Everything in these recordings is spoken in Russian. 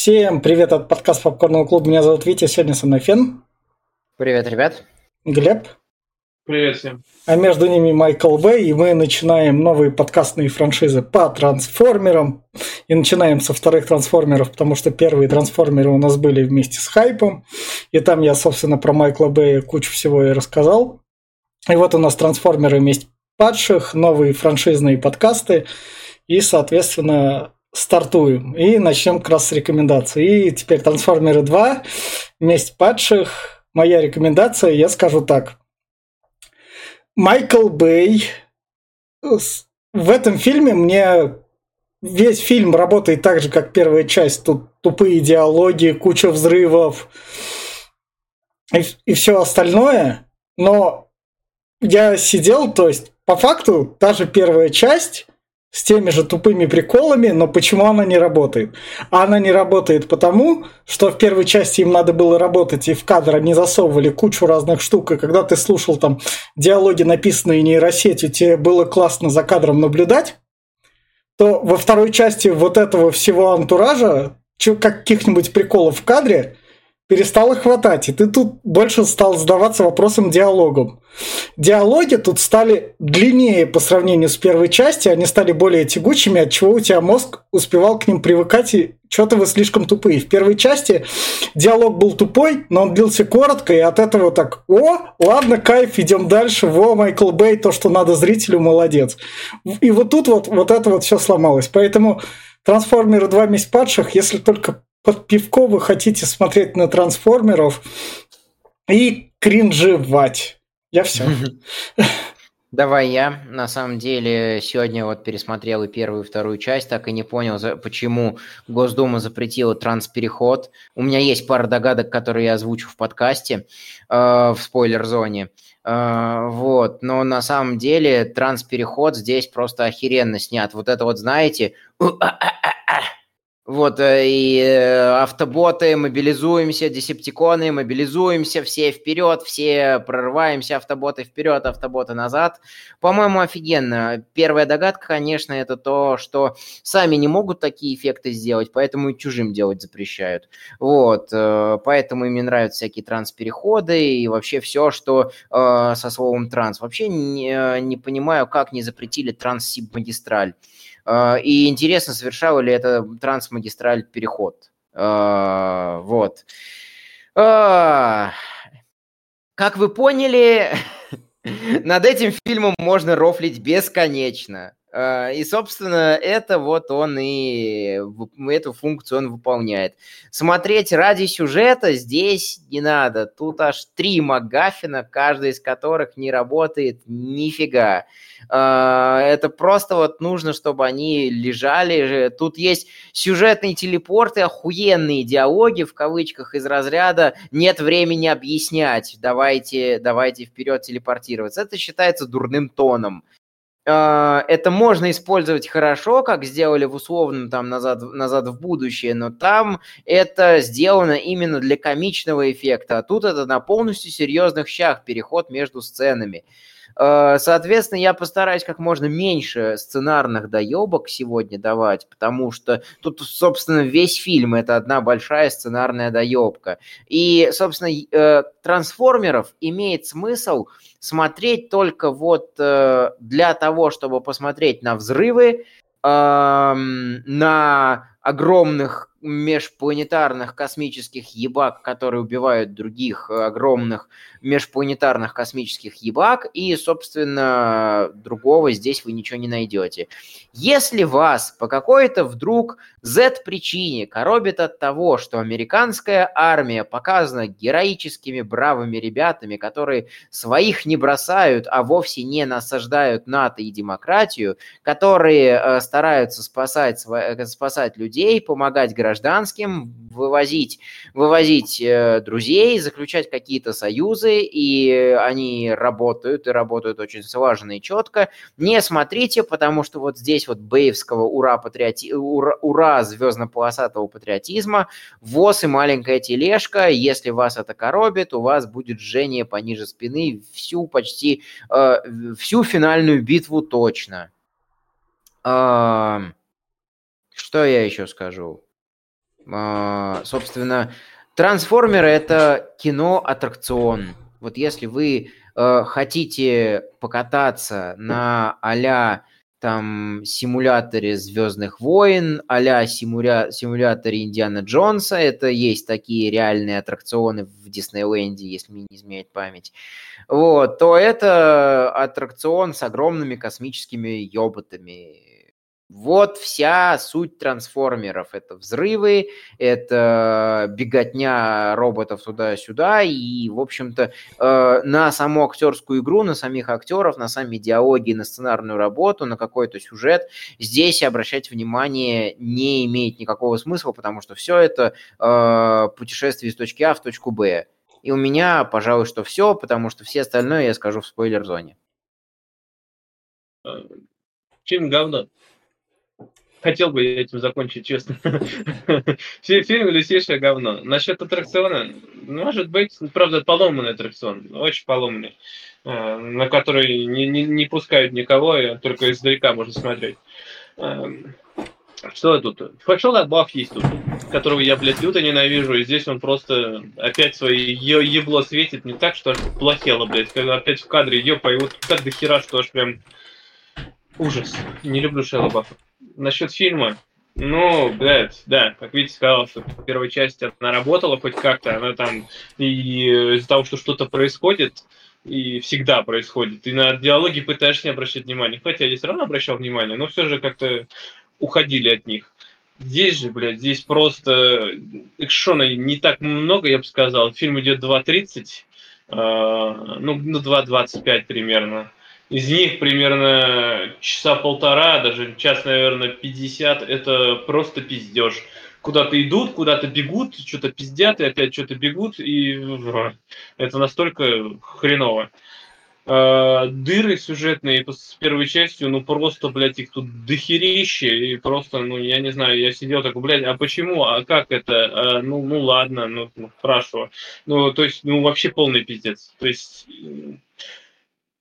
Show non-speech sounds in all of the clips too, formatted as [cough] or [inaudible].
Всем привет от подкаста Попкорного клуба. Меня зовут Витя, сегодня со мной Фен. Привет, ребят. Глеб. Привет всем. А между ними Майкл Бэй, и мы начинаем новые подкастные франшизы по трансформерам. И начинаем со вторых трансформеров, потому что первые трансформеры у нас были вместе с хайпом. И там я, собственно, про Майкла Бэя кучу всего и рассказал. И вот у нас трансформеры месть падших, новые франшизные подкасты. И, соответственно, стартуем. И начнем как раз с рекомендаций. И теперь Трансформеры 2, Месть падших. Моя рекомендация, я скажу так. Майкл Бэй в этом фильме мне весь фильм работает так же, как первая часть. Тут тупые диалоги, куча взрывов и, и все остальное. Но я сидел, то есть по факту та же первая часть с теми же тупыми приколами, но почему она не работает? Она не работает потому, что в первой части им надо было работать, и в кадр они засовывали кучу разных штук, и когда ты слушал там диалоги, написанные нейросетью, тебе было классно за кадром наблюдать, то во второй части вот этого всего антуража, каких-нибудь приколов в кадре, перестало хватать, и ты тут больше стал задаваться вопросом диалогом. Диалоги тут стали длиннее по сравнению с первой частью, они стали более тягучими, от чего у тебя мозг успевал к ним привыкать, и что-то вы слишком тупые. В первой части диалог был тупой, но он длился коротко, и от этого так, о, ладно, кайф, идем дальше, во, Майкл Бэй, то, что надо зрителю, молодец. И вот тут вот, вот это вот все сломалось. Поэтому Трансформеры 2 месть падших, если только под пивко вы хотите смотреть на трансформеров и кринжевать. Я все. [laughs] Давай я. На самом деле, сегодня вот пересмотрел и первую, и вторую часть, так и не понял, почему Госдума запретила транспереход. У меня есть пара догадок, которые я озвучу в подкасте, э, в спойлер-зоне. Э, вот, но на самом деле транспереход здесь просто охеренно снят. Вот это вот, знаете, [clears throat] вот, э, и э, автоботы, мобилизуемся, десептиконы, мобилизуемся, все вперед, все прорываемся, автоботы вперед, автоботы назад. По-моему, офигенно. Первая догадка, конечно, это то, что сами не могут такие эффекты сделать, поэтому и чужим делать запрещают. Вот, э, поэтому им нравятся всякие транспереходы и вообще все, что со словом транс. Вообще не, не понимаю, как не запретили транссибмагистраль. А, и интересно, совершал ли это трансмагистраль переход. А, вот. А, как вы поняли, [laughs] над этим фильмом можно рофлить бесконечно. И, собственно, это вот он и эту функцию он выполняет. Смотреть ради сюжета здесь не надо. Тут аж три МакГаффина, каждый из которых не работает нифига. А, это просто вот нужно, чтобы они лежали. Тут есть сюжетные телепорты, охуенные диалоги, в кавычках, из разряда «нет времени объяснять, давайте, давайте вперед телепортироваться». Это считается дурным тоном а, это можно использовать хорошо, как сделали в условном там назад, назад в будущее, но там это сделано именно для комичного эффекта, а тут это на полностью серьезных щах переход между сценами. Э, соответственно, я постараюсь как можно меньше сценарных доебок сегодня давать, потому что тут, собственно, весь фильм это одна большая сценарная доебка. И, собственно, э, трансформеров имеет смысл смотреть только вот э, для того, чтобы посмотреть на взрывы, эм, на огромных межпланетарных космических ебак, которые убивают других огромных межпланетарных космических ебак, и, собственно, другого здесь вы ничего не найдете. Если вас по какой-то вдруг Z-причине коробит от того, что американская армия показана героическими бравыми ребятами, которые своих не бросают, а вовсе не насаждают НАТО и демократию, которые э, стараются спасать, э, спасать людей, помогать гражданским, вывозить, вывозить э, друзей, заключать какие-то союзы, и они работают, и работают очень слаженно и четко. Не смотрите, потому что вот здесь вот бейвского ура, патриоти... ура, ура звездно-полосатого патриотизма, ВОЗ и маленькая тележка, если вас это коробит, у вас будет жжение пониже спины всю почти, э, всю финальную битву точно. Что я еще скажу? А, собственно, Трансформеры это кино-аттракцион. Вот если вы э, хотите покататься на а там симуляторе Звездных войн, а-ля симуля... симуляторе Индиана Джонса, это есть такие реальные аттракционы в Диснейленде, если мне не изменяет память, вот, то это аттракцион с огромными космическими ёботами, вот вся суть трансформеров. Это взрывы, это беготня роботов туда-сюда. И, в общем-то, э, на саму актерскую игру, на самих актеров, на сами диалоги, на сценарную работу, на какой-то сюжет здесь обращать внимание не имеет никакого смысла, потому что все это э, путешествие из точки А в точку Б. И у меня, пожалуй, что все, потому что все остальное я скажу в спойлер-зоне. Фильм говно. Хотел бы я этим закончить, честно. [laughs] Фильм «Лисейшее говно». Насчет аттракциона, может быть, правда, поломанный аттракцион, очень поломанный, э, на который не, не, не пускают никого, и только издалека можно смотреть. Эм, что тут? Пошел отбав есть тут, которого я, блядь, люто ненавижу, и здесь он просто опять свои е- ебло светит не так, что аж плохело, блядь, когда опять в кадре ёпа, и вот так до хера, что аж прям ужас. Не люблю Шелла Баффа насчет фильма, ну, блядь, да, как видите, сказал, что в первой части она работала хоть как-то, она там и из-за того, что что-то происходит, и всегда происходит, и на диалоги пытаешься не обращать внимания, хотя я все равно обращал внимание, но все же как-то уходили от них. Здесь же, блядь, здесь просто экшона не так много, я бы сказал. Фильм идет 2.30, э, ну, ну 2.25 примерно. Из них примерно часа полтора, даже час, наверное, 50, это просто пиздеж. Куда-то идут, куда-то бегут, что-то пиздят, и опять что-то бегут, и [laughs] это настолько хреново. А, дыры сюжетные с первой частью, ну просто, блядь, их тут дохерище, и просто, ну, я не знаю, я сидел такой, блядь, а почему, а как это, а, ну, ну ладно, ну, ну, хорошо. Ну, то есть, ну, вообще полный пиздец. То есть,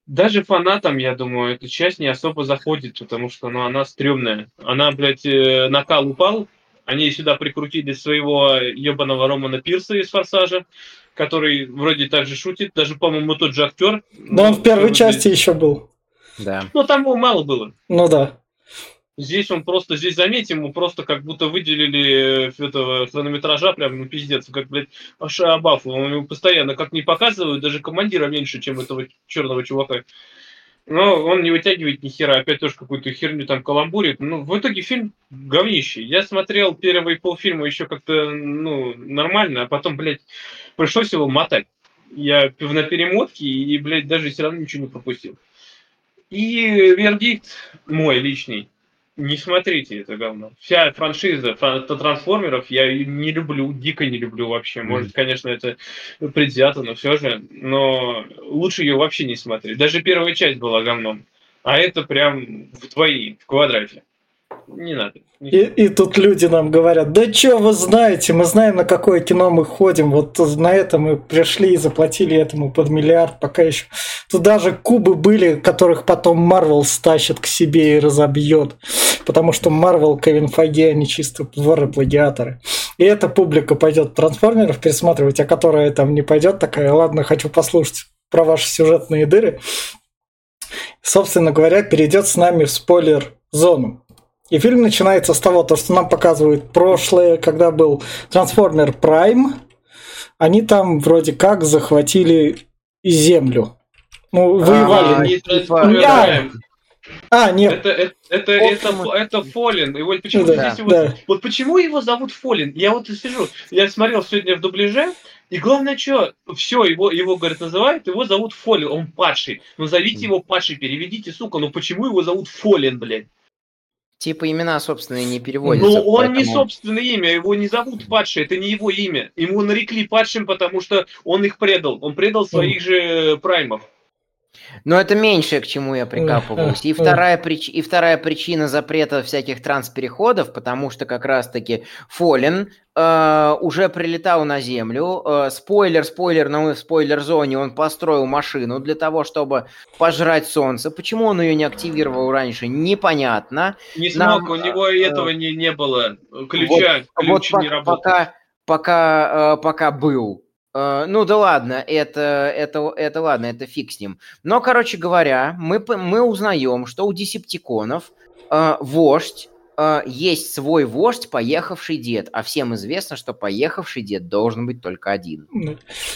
даже фанатам, я думаю, эта часть не особо заходит, потому что ну, она стрёмная. Она, блядь, э, накал упал, они сюда прикрутили своего ебаного Романа Пирса из «Форсажа», который вроде так же шутит, даже, по-моему, тот же актер. Но он в первой части еще был. Да. Ну, там его мало было. Ну да. Здесь он просто, здесь заметим, ему просто как будто выделили э, этого хронометража прям, ну, пиздец, как, блядь, Аша Абафу. Он его постоянно как не показывают, даже командира меньше, чем этого черного чувака. Но он не вытягивает ни хера, опять тоже какую-то херню там каламбурит. Ну, в итоге фильм говнище. Я смотрел первые полфильма еще как-то, ну, нормально, а потом, блядь, пришлось его мотать. Я на перемотке и, блядь, даже все равно ничего не пропустил. И вердикт мой личный не смотрите это говно. Вся франшиза трансформеров я не люблю, дико не люблю вообще. Может, конечно, это предвзято, но все же. Но лучше ее вообще не смотреть. Даже первая часть была говном. А это прям в двои, в квадрате. Не надо. И, и тут люди нам говорят, да что вы знаете, мы знаем, на какое кино мы ходим, вот на это мы пришли и заплатили этому под миллиард, пока еще. Тут даже кубы были, которых потом Марвел стащит к себе и разобьет, потому что Марвел, Кевин Фаги, они чисто воры-плагиаторы. И эта публика пойдет трансформеров пересматривать, а которая там не пойдет, такая, ладно, хочу послушать про ваши сюжетные дыры. Собственно говоря, перейдет с нами в спойлер-зону. И фильм начинается с того, то, что нам показывают прошлое, когда был Трансформер Прайм. Они там вроде как захватили Землю. Ну, воевали. А, а, нет. Это, это, это, это, это Фолин. И вот почему, да, здесь его, да. вот почему его зовут Фолин? Я вот сижу, я смотрел сегодня в дубляже, и главное, что, все, его, его, говорят, называют, его зовут Фолин, он падший. Ну, зовите его падший, переведите, сука, ну почему его зовут Фолин, блядь? Типа имена собственные не переводятся. Ну, он поэтому... не собственное имя, его не зовут падший, это не его имя. Ему нарекли падшим, потому что он их предал. Он предал своих же праймов. Но это меньшее, к чему я прикапывался. И вторая, прич... и вторая причина запрета всяких транспереходов, потому что как раз-таки Фолин э, уже прилетал на Землю. Э, спойлер, спойлер, но мы в спойлер-зоне. Он построил машину для того, чтобы пожрать Солнце. Почему он ее не активировал раньше, непонятно. Не смог, Нам, у него э, этого не, не было. Ключа, вот, ключ вот не работал. Пока, пока, э, пока был ну да ладно, это, это, это ладно, это фиг с ним. Но, короче говоря, мы, мы узнаем, что у десептиконов э, вождь, э, есть свой вождь, поехавший дед. А всем известно, что поехавший дед должен быть только один.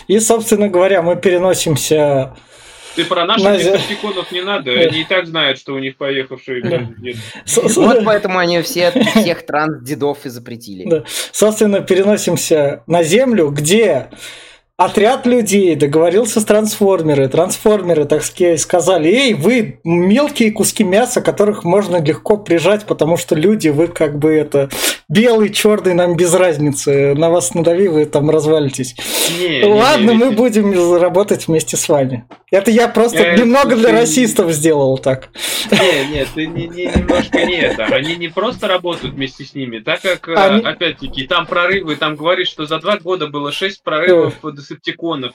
И, собственно говоря, мы переносимся ты про наших на... десептиконов не надо, они и так знают, что у них поехавшие. Вот поэтому они все, всех транс-дедов и запретили. Да. Собственно, переносимся на Землю, где отряд людей договорился с трансформеры. Трансформеры, так сказали, эй, вы мелкие куски мяса, которых можно легко прижать, потому что люди, вы как бы это белый, черный, нам без разницы. На вас надави, вы там развалитесь. Не, Ладно, не, не, мы не. будем работать вместе с вами. Это я просто я, немного для расистов сделал так. Нет, нет, ты не, не, немножко не это. Они не просто работают вместе с ними, так как, э, Они... опять-таки, там прорывы, там говорит, что за два года было шесть прорывов э. Десептиконов.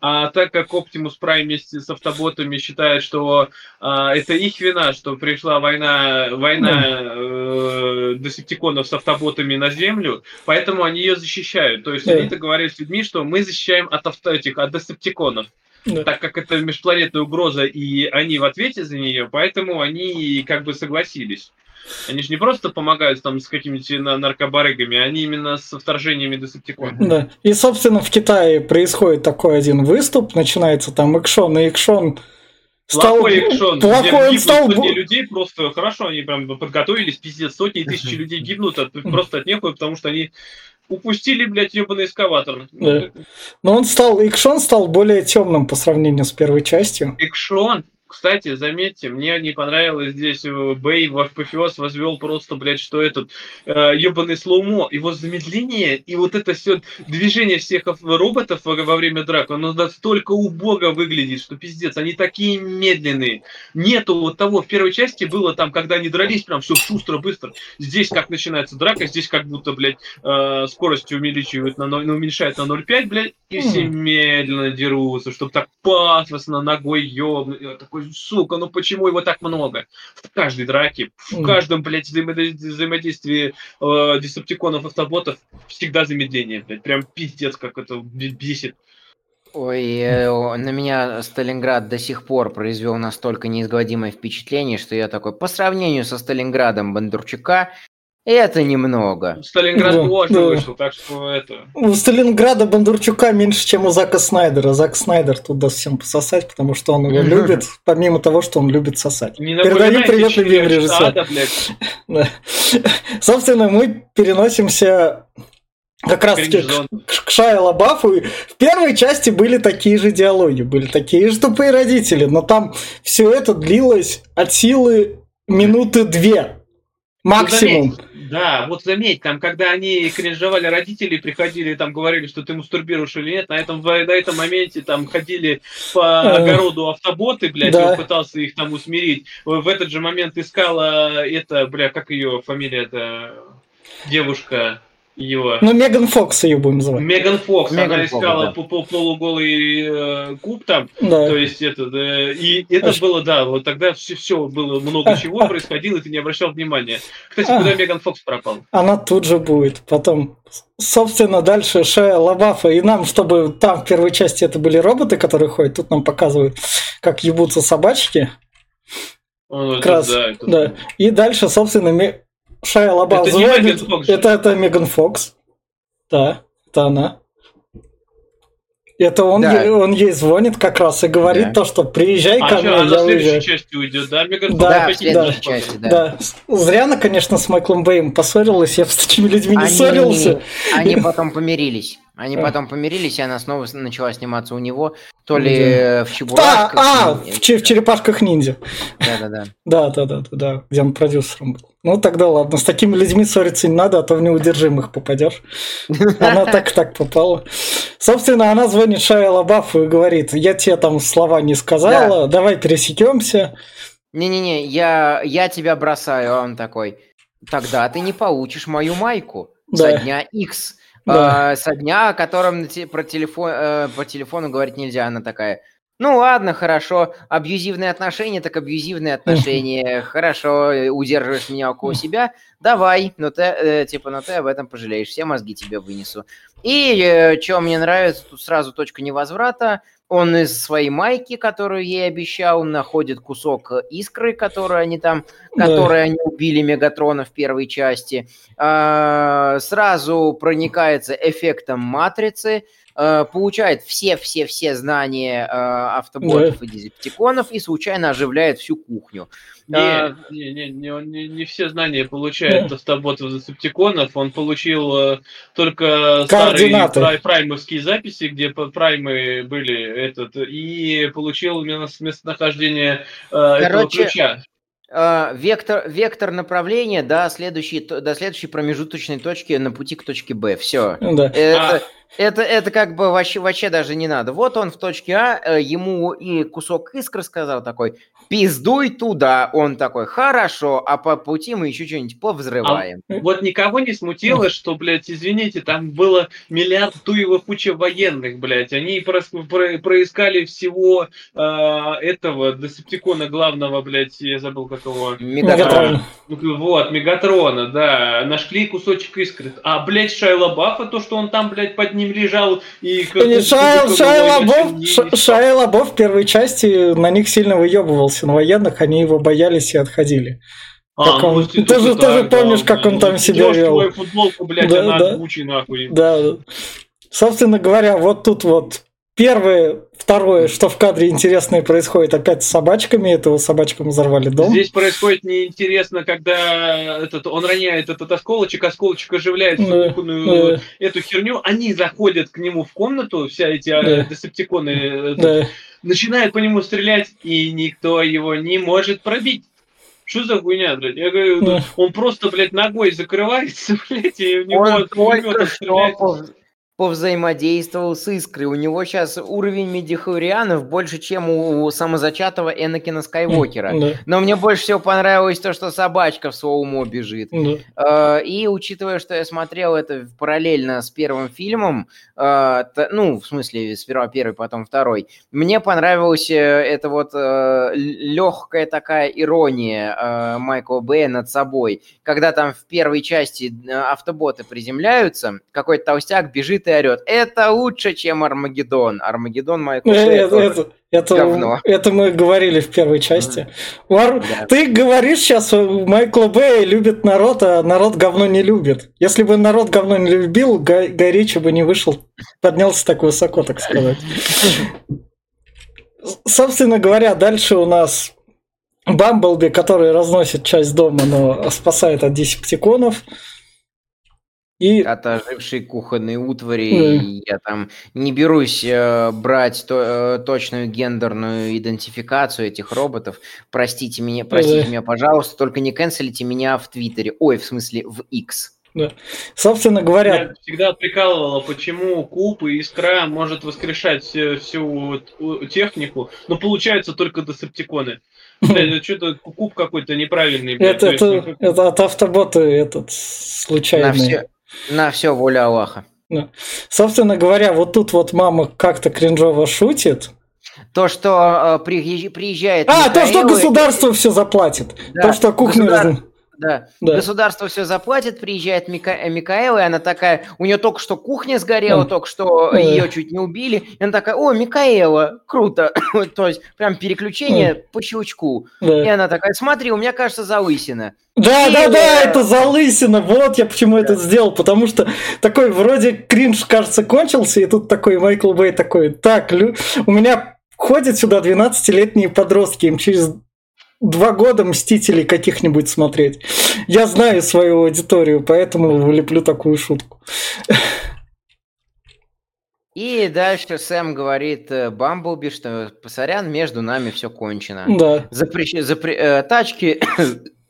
А так как Optimus Prime вместе с автоботами считает, что а, это их вина, что пришла война, война э, десептиконов с автоботами на Землю, поэтому они ее защищают. То есть они это говорят с людьми, что мы защищаем от авто, этих, от десептиконов. Да. Так как это межпланетная угроза, и они в ответе за нее, поэтому они как бы согласились. Они же не просто помогают там с какими-то наркобарыгами, они именно с вторжениями десептиконов. Да. И, собственно, в Китае происходит такой один выступ, начинается там экшон, и экшон стал... Плохой экшон. Плохой он стал... людей просто хорошо, они прям подготовились, пиздец, сотни тысяч людей гибнут от, просто от некого, потому что они упустили, блядь, ебаный эскаватор. Да. Но он стал, экшон стал более темным по сравнению с первой частью. Экшон кстати, заметьте, мне не понравилось здесь э, Бэй в апофеоз возвел просто, блядь, что этот э, ебаный слоумо, его замедление и вот это все движение всех роботов во, во время драк, оно настолько убого выглядит, что пиздец, они такие медленные. Нету вот того, в первой части было там, когда они дрались, прям все шустро, быстро. Здесь как начинается драка, здесь как будто, блядь, э, скорость увеличивают на 0, ну, уменьшает на 0,5, блядь, и все медленно дерутся, чтобы так пафосно ногой ёбнуть, такой такой, сука, ну почему его так много? В каждой драке, в каждом, блядь, взаимодействии э, десептиконов, автоботов всегда замедление, блядь, прям пиздец, как это бесит. Ой, э, на меня Сталинград до сих пор произвел настолько неизгладимое впечатление, что я такой, по сравнению со Сталинградом Бондарчука, это немного. Сталинград да, тоже да. вышел, так что это... У Сталинграда Бондарчука меньше, чем у Зака Снайдера. Зак Снайдер тут даст всем пососать, потому что он его любит, помимо того, что он любит сосать. Не Передаю привет любимый режиссер. [laughs] Да. Собственно, мы переносимся как раз таки к, к Шайа Лабафу. В первой части были такие же диалоги, были такие же тупые родители, но там все это длилось от силы минуты две. Максимум. Да, вот заметь, там, когда они кринжевали родители, приходили, там, говорили, что ты мастурбируешь или нет, на этом, на этом моменте там ходили по э, огороду автоботы, блядь, да. и пытался их там усмирить. В этот же момент искала это, бля, как ее фамилия-то, девушка, его. Ну, Меган Фокс ее будем называть. Меган Фокс, Меган она искала да. по полуголый э, куб там, да. то есть это, да, и это а было, да, вот тогда все, все было много чего [laughs] происходило, и ты не обращал внимания. Кстати, куда Меган Фокс пропал? Она тут же будет, потом, собственно, дальше Шея Лабафа, и нам, чтобы там в первой части это были роботы, которые ходят, тут нам показывают, как ебутся собачки. О, как раз, да, это... да. И дальше, собственно, Шайа Лабаф это звонит. Это, это Меган Фокс. Да, это она. Это он, да. ей, он ей звонит как раз и говорит да. то, что приезжай а ко мне, я уезжаю. части уйдет, да? Меган да, Фокс да, да, части, да. да. Зря она, конечно, с Майклом Бэем поссорилась, я с такими людьми не они, ссорился. Они потом помирились. Они А. потом помирились, и она снова начала сниматься у него, то ли Где? в Да, Чебурашках. а, и- в, в черепашках ниндзя. Да-да-да. [laughs] Да, да, да, да, да, где он продюсером был. Ну тогда ладно, с такими людьми ссориться не надо, а то в неудержимых попадешь. [laughs] Она так так попала. Собственно, она звонит Шайа Лабафу и говорит, я тебе там слова не сказала, давай пересекемся. Не-не-не, я, я тебя бросаю, а он такой. Тогда ты не получишь мою майку Да. со дня X. Да. А, со дня, о котором про телефон, э, по телефону говорить нельзя. Она такая, ну ладно, хорошо, абьюзивные отношения, так абьюзивные отношения. Хорошо, э, удерживаешь меня около себя, давай, но ты, э, типа, но ты об этом пожалеешь, все мозги тебе вынесу. И что мне нравится, тут сразу точка невозврата. Он из своей майки, которую ей обещал, находит кусок искры, которую они там, Да. которой они убили Мегатрона в первой части. А, Сразу проникается эффектом матрицы, а, получает все-все-все знания а, автоботов и дезептиконов и случайно оживляет всю кухню. А. Не, не, не, не, он не, не все знания получает автоботов Десептиконов. Он получил э, только старые прай- праймовские записи, где праймы были этот, и получил мест- местонахождение э, этого Короче, ключа. А, Вектор, вектор направления до следующей, до следующей промежуточной точки на пути к точке Б. Все. Да. Это, это, это как бы вообще, вообще даже не надо. Вот он в точке А, э, ему и кусок искры сказал такой, пиздуй туда. Он такой, хорошо, а по пути мы еще что-нибудь повзрываем. Вот никого не смутило, что, блядь, извините, там было миллиард туевых куча военных, блядь. Они прос- про- проискали всего э, этого Десептикона главного, блядь, я забыл как его. Мегатрон. Мегатрон. Вот, Мегатрона, да. Нашли кусочек искры. А, блядь, Шайла Баффа, то, что он там, блядь, под ним лежал и... как- Не, Шайя, кубиком Шайя его Лабоф, не- Ша- не- Шайя Лабоф в первой части на них сильно выебывался на военных, они его боялись и отходили. А, как ну, ты же- ты же так, да, помнишь, как он там ну, себя идёшь в вел. твою футболку, блядь, Да, она да. Гуччи, нахуй. Да. Собственно говоря, вот тут вот первое, второе, что в кадре интересное происходит опять с собачками. Этого собачкам взорвали дом. Здесь происходит неинтересно, когда этот, он роняет этот осколочек, осколочек оживляет всю Да, кухонную да. эту херню, они заходят к нему в комнату, вся эти Да. э, десептиконы, э, Да. начинают по нему стрелять, и никто его не может пробить. Что за хуйня, блядь? Я говорю, Да. он просто, блядь, ногой закрывается, [laughs] блядь, и в него Он пулемёта повзаимодействовал с Искрой. У него сейчас уровень медихурианов больше, чем у самозачатого Энакина Скайуокера. Да. Но мне больше всего понравилось то, что собачка в своему бежит. Да. Э, И учитывая, что я смотрел это параллельно с первым фильмом, ну, в смысле, сперва первый, потом второй, мне понравилась э, эта вот легкая такая ирония э, Майкла Бэя над собой, когда там в первой части э, автоботы приземляются, какой-то толстяк бежит и орет, это лучше, чем Армагеддон. Армагеддон Майкла Э, Бэя Это, это, это, говно. это мы говорили в первой части. Вар- Да. Ты говоришь сейчас, Майкла Бэя любит народ, а народ говно не любит. Если бы народ говно не любил, Гай, Гай Ричи бы не вышел, поднялся так высоко, так сказать. Собственно говоря, дальше у нас Бамблби, который разносит часть дома, но спасает от десептиконов. И от ожившей кухонной утвари. Да. и Я там не берусь э, брать то- э, точную гендерную идентификацию этих роботов. Простите меня, простите Да. меня, пожалуйста, только не канцелите меня в Твиттере. Ой, в смысле, в X. собственно говоря, Меня всегда прикалывало, почему Куб и Искра может воскрешать все- всю технику, но получается только десептиконы. Блядь, что-то Куб какой-то неправильный. блядь, это, это, ну, это от автобота этот На случайный. все, на все воля Аллаха. Собственно говоря, вот тут вот мама как-то кринжово шутит. То, что э, приезж- приезжает... А, то, что Михаил и- государство все заплатит. Да, то, что кухня... государ- Да. Да. Государство все заплатит, приезжает Мика... э, Микаэла, и она такая, у нее только что кухня сгорела, Мгм. только что Да. ее чуть не убили, и она такая, о, Микаэла, круто, [coughs] то есть прям переключение по щелчку. И Да, она такая, смотри, у меня, кажется, залысина. да, И, да, да, э, это залысина. Вот я почему это сделал. Потому что такой вроде кринж, кажется, кончился, и тут такой Майкл Бэй такой, так, лю- у меня ходят сюда 12-летние подростки, им через два года Мстителей каких-нибудь смотреть. Я знаю свою аудиторию, поэтому влеплю такую шутку. И дальше Сэм говорит э, Бамблби, что, сорян, между нами все кончено. Да. Запрещ... Запре... э, Тачки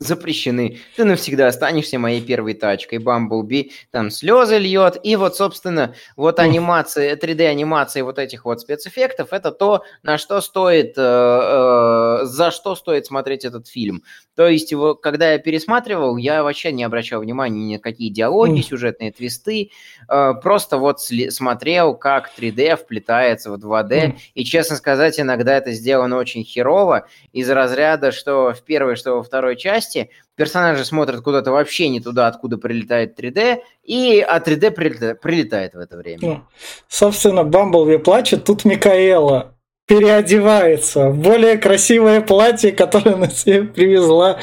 запрещены. Ты навсегда останешься моей первой тачкой. Бамблби там слезы льет. И вот, собственно, вот анимация, 3D-анимация вот этих вот спецэффектов, это то, на что стоит, э, э, за что стоит смотреть этот фильм. То есть, его, когда я пересматривал, я вообще не обращал внимания ни на какие диалоги, сюжетные твисты. Э, просто вот смотрел, как 3D вплетается в 2D. И, честно сказать, иногда это сделано очень херово. Из разряда, что в первой, что во второй части части персонажи смотрят куда-то вообще не туда, откуда прилетает 3D, и а 3D прилетает, прилетает в это время. Ну, собственно, Бамблби плачет, тут Микаэла переодевается в более красивое платье, которое она себе привезла.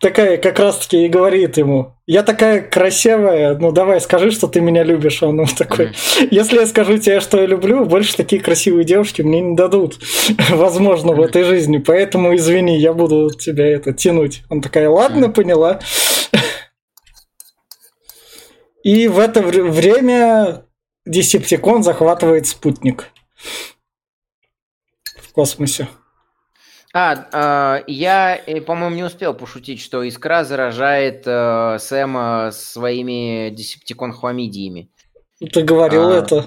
Такая как раз-таки и говорит ему, я такая красивая, ну давай скажи, что ты меня любишь. Он такой, если я скажу тебе, что я люблю, больше такие красивые девушки мне не дадут, [laughs] возможно, в этой жизни. Поэтому извини, я буду тебя это тянуть. Он такая, ладно, поняла. И в это время Десептикон захватывает спутник космосе. А, э, я, по-моему, не успел пошутить, что Искра заражает э, Сэма своими десептикон-хламидиями. Ты говорил а, это.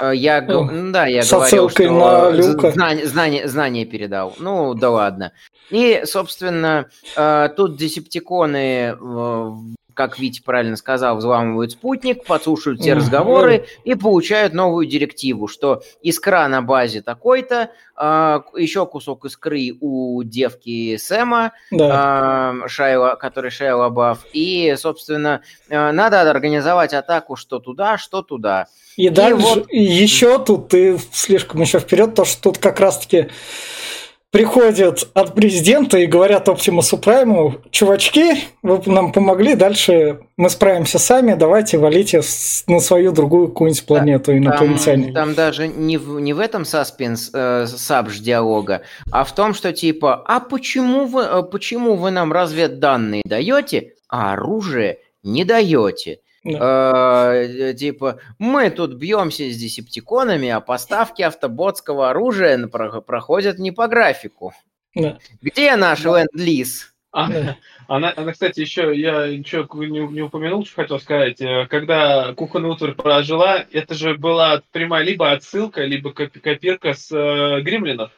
Э, я, ну, да, я говорил, что на Люка. Знание, знание, знание передал. Ну, да ладно. И, собственно, э, тут десептиконы как Витя правильно сказал, взламывают спутник, подслушивают все разговоры и получают новую директиву, что искра на базе такой-то, э, а, еще кусок искры у девки Сэма, да. э, Шайла, который Шайла Баф, и, собственно, э, надо организовать атаку что туда, что туда. И, и дальше вот... еще тут ты слишком еще вперед, то что тут как раз-таки приходят от президента и говорят Оптимусу Прайму, чувачки, вы нам помогли, дальше мы справимся сами, давайте валите на свою другую какую-нибудь планету инопланетяне. Там, там даже не в, не в этом саспенс, э, сабж диалога, а в том, что типа, а почему вы, э, почему вы нам разведданные даете, а оружие не даете? Да. Э, типа, мы тут бьемся с десептиконами, а поставки автоботского оружия проходят не по графику. Да. Где наш да. ленд-лиз? А, [laughs] она, она, кстати, еще я ничего не, не упомянул, что хотел сказать. Э, когда кухонная утварь прожила, это же была прямая либо отсылка, либо копирка с э, гримлинов.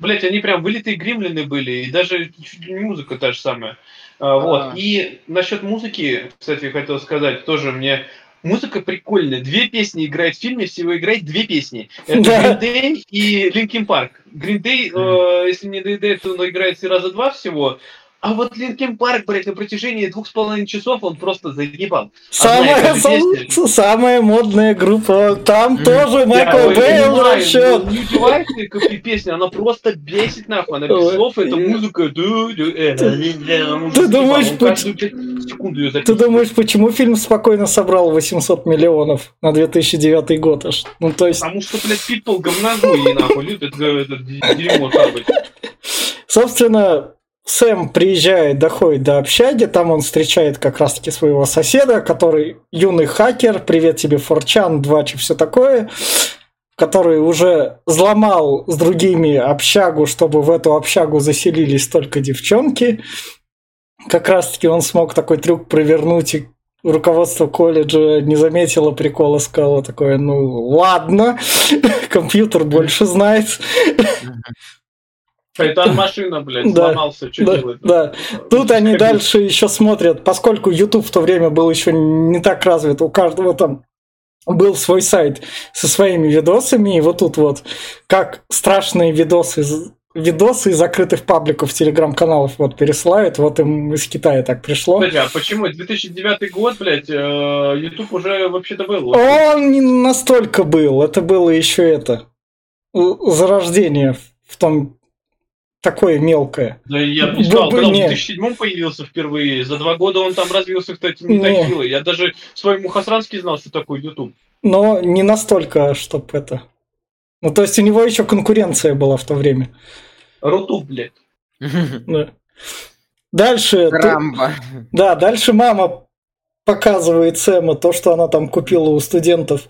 Блять, они прям вылитые гримлины были, и даже чуть ли не музыка та же самая. А, вот. А. И насчет музыки, кстати, хотел сказать, тоже мне музыка прикольная. Две песни играет в фильме, всего играет две песни. Это Green Day и Linkin Park. Green Day, э, если не доедает, то он играет раза два всего, а вот Линкен Парк, блядь, на протяжении двух с половиной часов он просто загибал. Самая, сам, самая модная группа. Там mm. тоже Майкл Бейл расчет. Не как песня, она просто бесит нахуй. Она без слов, это музыка. Ты думаешь, ты думаешь, почему фильм спокойно собрал 800 миллионов на 2009 год аж? Ну, то есть... Потому что, блядь, Питбол говнозуй, нахуй, любит это дерьмо Собственно, Сэм приезжает, доходит до общаги, там он встречает как раз-таки своего соседа, который юный хакер, привет тебе, Форчан, Двач и все такое, который уже взломал с другими общагу, чтобы в эту общагу заселились только девчонки. Как раз-таки он смог такой трюк провернуть, и руководство колледжа не заметило прикола, сказало такое, ну ладно, [laughs] компьютер больше знает. Шайтан [laughs] машина, блядь, да, сломался, что да, делать? Да. Тут они дальше еще смотрят, поскольку YouTube в то время был еще не так развит, у каждого там был свой сайт со своими видосами, и вот тут вот, как страшные видосы видосы из закрытых пабликов телеграм-каналов вот пересылают, вот им из Китая так пришло. Подожди, а почему? 2009 год, блядь, э, YouTube уже вообще-то был. Он не настолько был, это было еще это, зарождение в том такое мелкое. Да я бы сказал, когда он в 2007 появился впервые, за два года он там развился, кстати, не, не. так силой. Я даже свой Мухасранский знал, что такое YouTube. Но не настолько, чтоб это... Ну, то есть у него еще конкуренция была в то время. Рутуб, блядь. [laughs] Да. Дальше... Рамбо. Ты... Да, дальше мама показывает Сэма то, что она там купила у студентов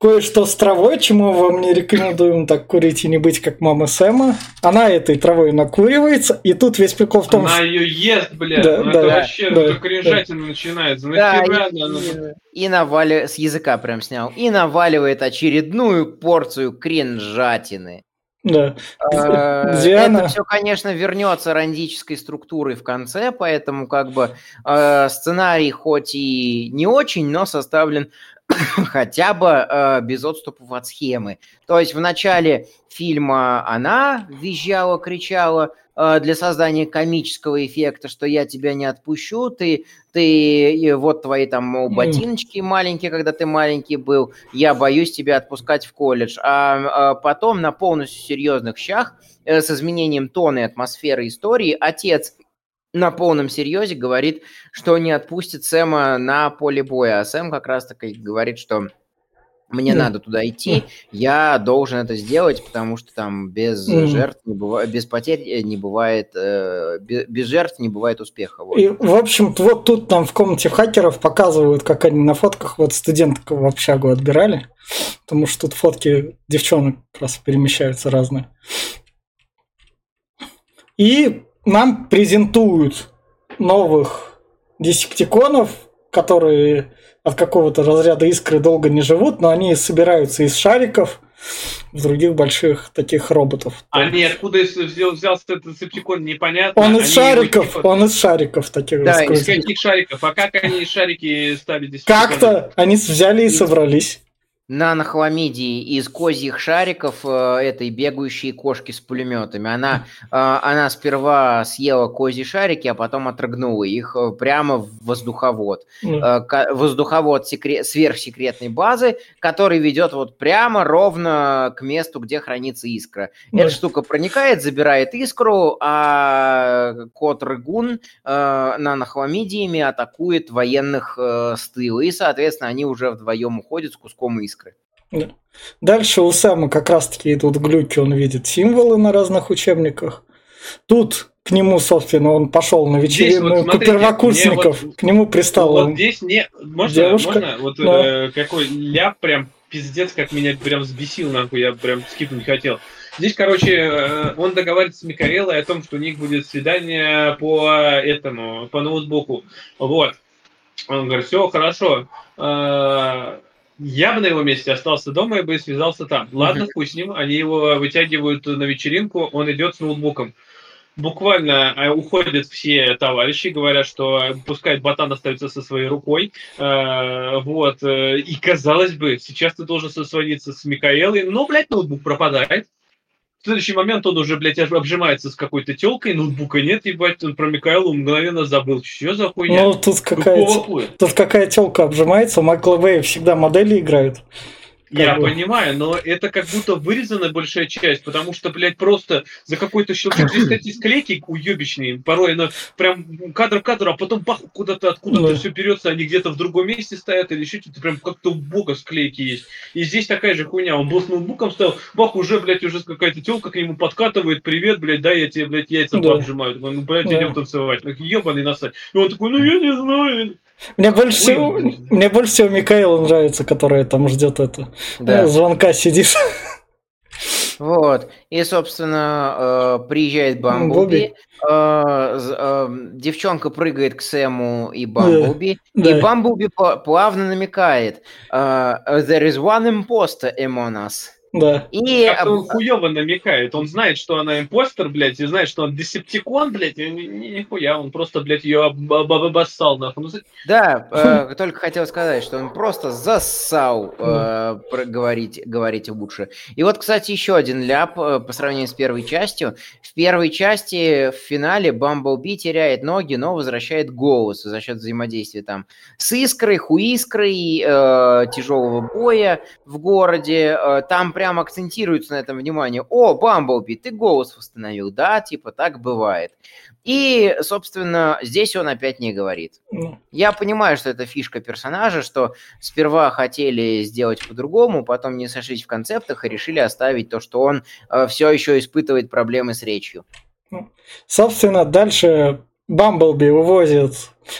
кое-что с травой, чему вам не рекомендуем так курить и не быть как мама Сэма. Она этой травой накуривается, и тут весь прикол в том, Она что... ее ест, блядь. Да, ну да, это вообще да, ну, только режательно начинается. Да, и, она- и, и навали... с языка прям снял. И наваливает очередную порцию кринжатины. Да. Э, Диана- Это все, конечно, вернется рандической структурой в конце, поэтому как бы э, сценарий хоть и не очень, но составлен [coughs] хотя бы э, без отступов от схемы. То есть в начале фильма она визжала, кричала э, для создания комического эффекта, что я тебя не отпущу, ты, ты и вот твои там мол, ботиночки маленькие, когда ты маленький был, я боюсь тебя отпускать в колледж. А, а потом на полностью серьезных щах э, с изменением тона и атмосферы истории отец на полном серьезе говорит, что не отпустит Сэма на поле боя, а Сэм как раз таки говорит, что мне Да. надо туда идти, я должен это сделать, потому что там без Мгм. жертв не бывает, без потерь э, не бывает, э, бе- без жертв не бывает успеха. вот. И, в общем, вот тут там в комнате хакеров показывают, как они на фотках вот студенток в общагу отбирали. Потому что тут фотки девчонок раз перемещаются разные. И нам презентуют новых десептиконов, которые от какого-то разряда искры долго не живут, но они собираются из шариков в других больших таких роботов. Они откуда взялся этот септикон, непонятно. Он Они из его, шариков, типа, он из шариков таких Да. Из каких шариков? А как они шарики стали десептиконами? Как-то они взяли и собрались. Нанохламидии из козьих шариков э, этой бегающей кошки с пулеметами. Она, э, она сперва съела козьи шарики, а потом отрыгнула их э, прямо в воздуховод. Ну, Э, воздуховод секре- сверхсекретной базы, который ведет вот прямо ровно к месту, где хранится искра. Эта штука проникает, забирает искру, а кот Рыгун э, нанохламидиями атакует военных э, с тыла. И, соответственно, они уже вдвоем уходят с куском искры. Дальше у Сэма как раз-таки идут глюки, он видит символы на разных учебниках. Тут к нему, собственно, он пошел на вечеринку вот смотрите, первокурсников, вот- к нему пристал Вот он. здесь не... Можно, Девушка. можно? Вот Да. э, какой ляп прям пиздец, как меня прям взбесил, нахуй, я прям скипнуть хотел. Здесь, короче, э, он договаривается с Микаэлой о том, что у них будет свидание по этому, по ноутбуку. Вот. Он говорит, все, хорошо. Я бы на его месте остался дома и бы связался там. Ладно, хуй с ним. Они его вытягивают на вечеринку, он идет с ноутбуком. Буквально э, уходят все товарищи, говорят, что пускай ботан остается со своей рукой. Э, вот. э, И казалось бы, сейчас ты должен созвониться с Микаэлой, но, блядь, ноутбук пропадает. В следующий момент он уже, блядь, об- обжимается с какой-то телкой, ноутбука нет, ебать, он про Микаэлу мгновенно забыл. Что за хуйня? Ну, тут какая, тут какая телка обжимается, у Майкла Бэя всегда модели играют. Я бы. понимаю, но это как будто вырезана большая часть, потому что, блядь, просто за какой-то щелчок здесь, кстати, склейки уебищные, порой она прям кадр кадр, а потом бах, куда-то откуда-то Да. все берется, они где-то в другом месте стоят или еще что-то, прям как-то у бога склейки есть. И здесь такая же хуйня, он был с ноутбуком стоял, бах, уже, блядь, уже какая-то телка к нему подкатывает, привет, блядь, да, я тебе, блядь, яйца Да. поджимаю. Ну, блядь, Да. идем танцевать. Так, ебаный насать. И он такой, ну, я не знаю. Мне больше всего, мне больше всего Микаэла нравится, которая там ждет это. Да. Э, Звонка сидишь. Вот. И, собственно, э, приезжает Бамблби. э, девчонка прыгает к Сэму и Бамблби. да. И Бамблби пла- плавно намекает. There is one imposter among us. Да. И Как-то он об- хуёво намекает. Он знает, что она импостер, блядь, и знает, что он десептикон, блядь, и ни- ни- нихуя, он просто, блядь, ее об- об- обоссал, нахуй. Ну, Да, э, только хотел сказать, что он просто зассал э, говорить, говорить лучше. И вот, кстати, еще один ляп э, по сравнению с первой частью. В первой части в финале Бамблби теряет ноги, но возвращает голос за счет взаимодействия там с искрой, хуискрой, э, тяжелого боя в городе. Э, там прям акцентируется на этом внимание. О, Бамблби, ты голос восстановил, да? Типа так бывает. И, собственно, здесь он опять не говорит. Я понимаю, что это фишка персонажа, что сперва хотели сделать по-другому, потом не сошлись в концептах и решили оставить то, что он все еще испытывает проблемы с речью. Собственно, дальше Бамблби увозит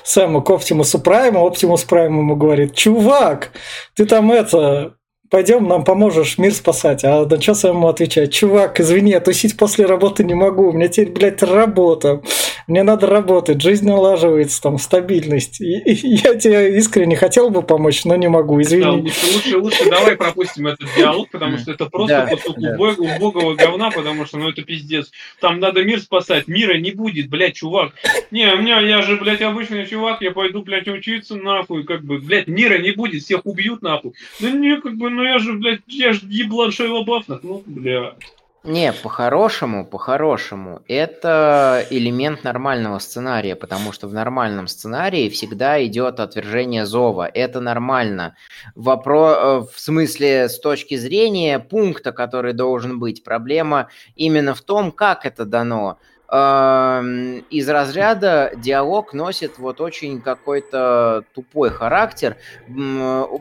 Сэма к Оптимусу Прайму. Оптимус Прайм ему говорит, чувак, ты там это, пойдем, нам поможешь мир спасать. А на что ему отвечает? Чувак, извини, я тусить после работы не могу. У меня теперь, блядь, работа. Мне надо работать, жизнь налаживается, там, стабильность. И, и я тебе искренне хотел бы помочь, но не могу, извини. Да, лучше, лучше, лучше давай пропустим этот диалог, потому что это просто да, кусок да. убогого говна, потому что, ну, это пиздец. Там надо мир спасать, мира не будет, блядь, чувак. Не, у меня, я же, блядь, обычный чувак, я пойду, блядь, учиться, нахуй, как бы, блядь, мира не будет, всех убьют, нахуй. Ну, не, как бы, ну, я же, блядь, я же еблан Шейла Баффна, ну, бля. Не, по-хорошему, по-хорошему, это элемент нормального сценария, потому что в нормальном сценарии всегда идет отвержение зова. Это нормально. Вопро... Э, в смысле, с точки зрения пункта, который должен быть, проблема именно в том, как это дано из разряда диалог носит вот очень какой-то тупой характер.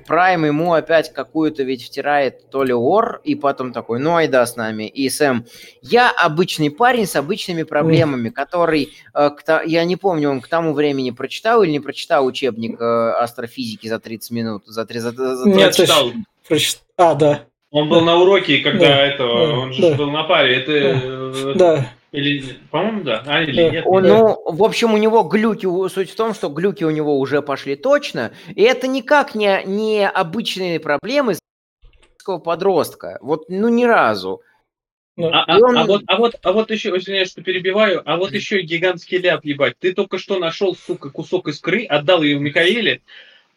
Прайм ему опять какую-то ведь втирает то ли ор, и потом такой, ну айда с нами. И Сэм, я обычный парень с обычными проблемами, который, э, я не помню, он к тому времени прочитал или не прочитал учебник э, астрофизики за 30 минут? За 3, за, за 30... Нет, читал. А, да. Он был на уроке, когда да, этого, да, он же да. был на паре. Это да. Или, по-моему, да. А, или нет? Он, ну, в общем, у него глюки, суть в том, что глюки у него уже пошли точно, и это никак не, не обычные проблемы подростка. Вот, ну, ни разу. Ну, а, а, он... а, вот, а, вот, а вот еще, извиняюсь, что перебиваю, а вот еще гигантский ляп, ебать. Ты только что нашел, сука, кусок искры, отдал ее Михаиле,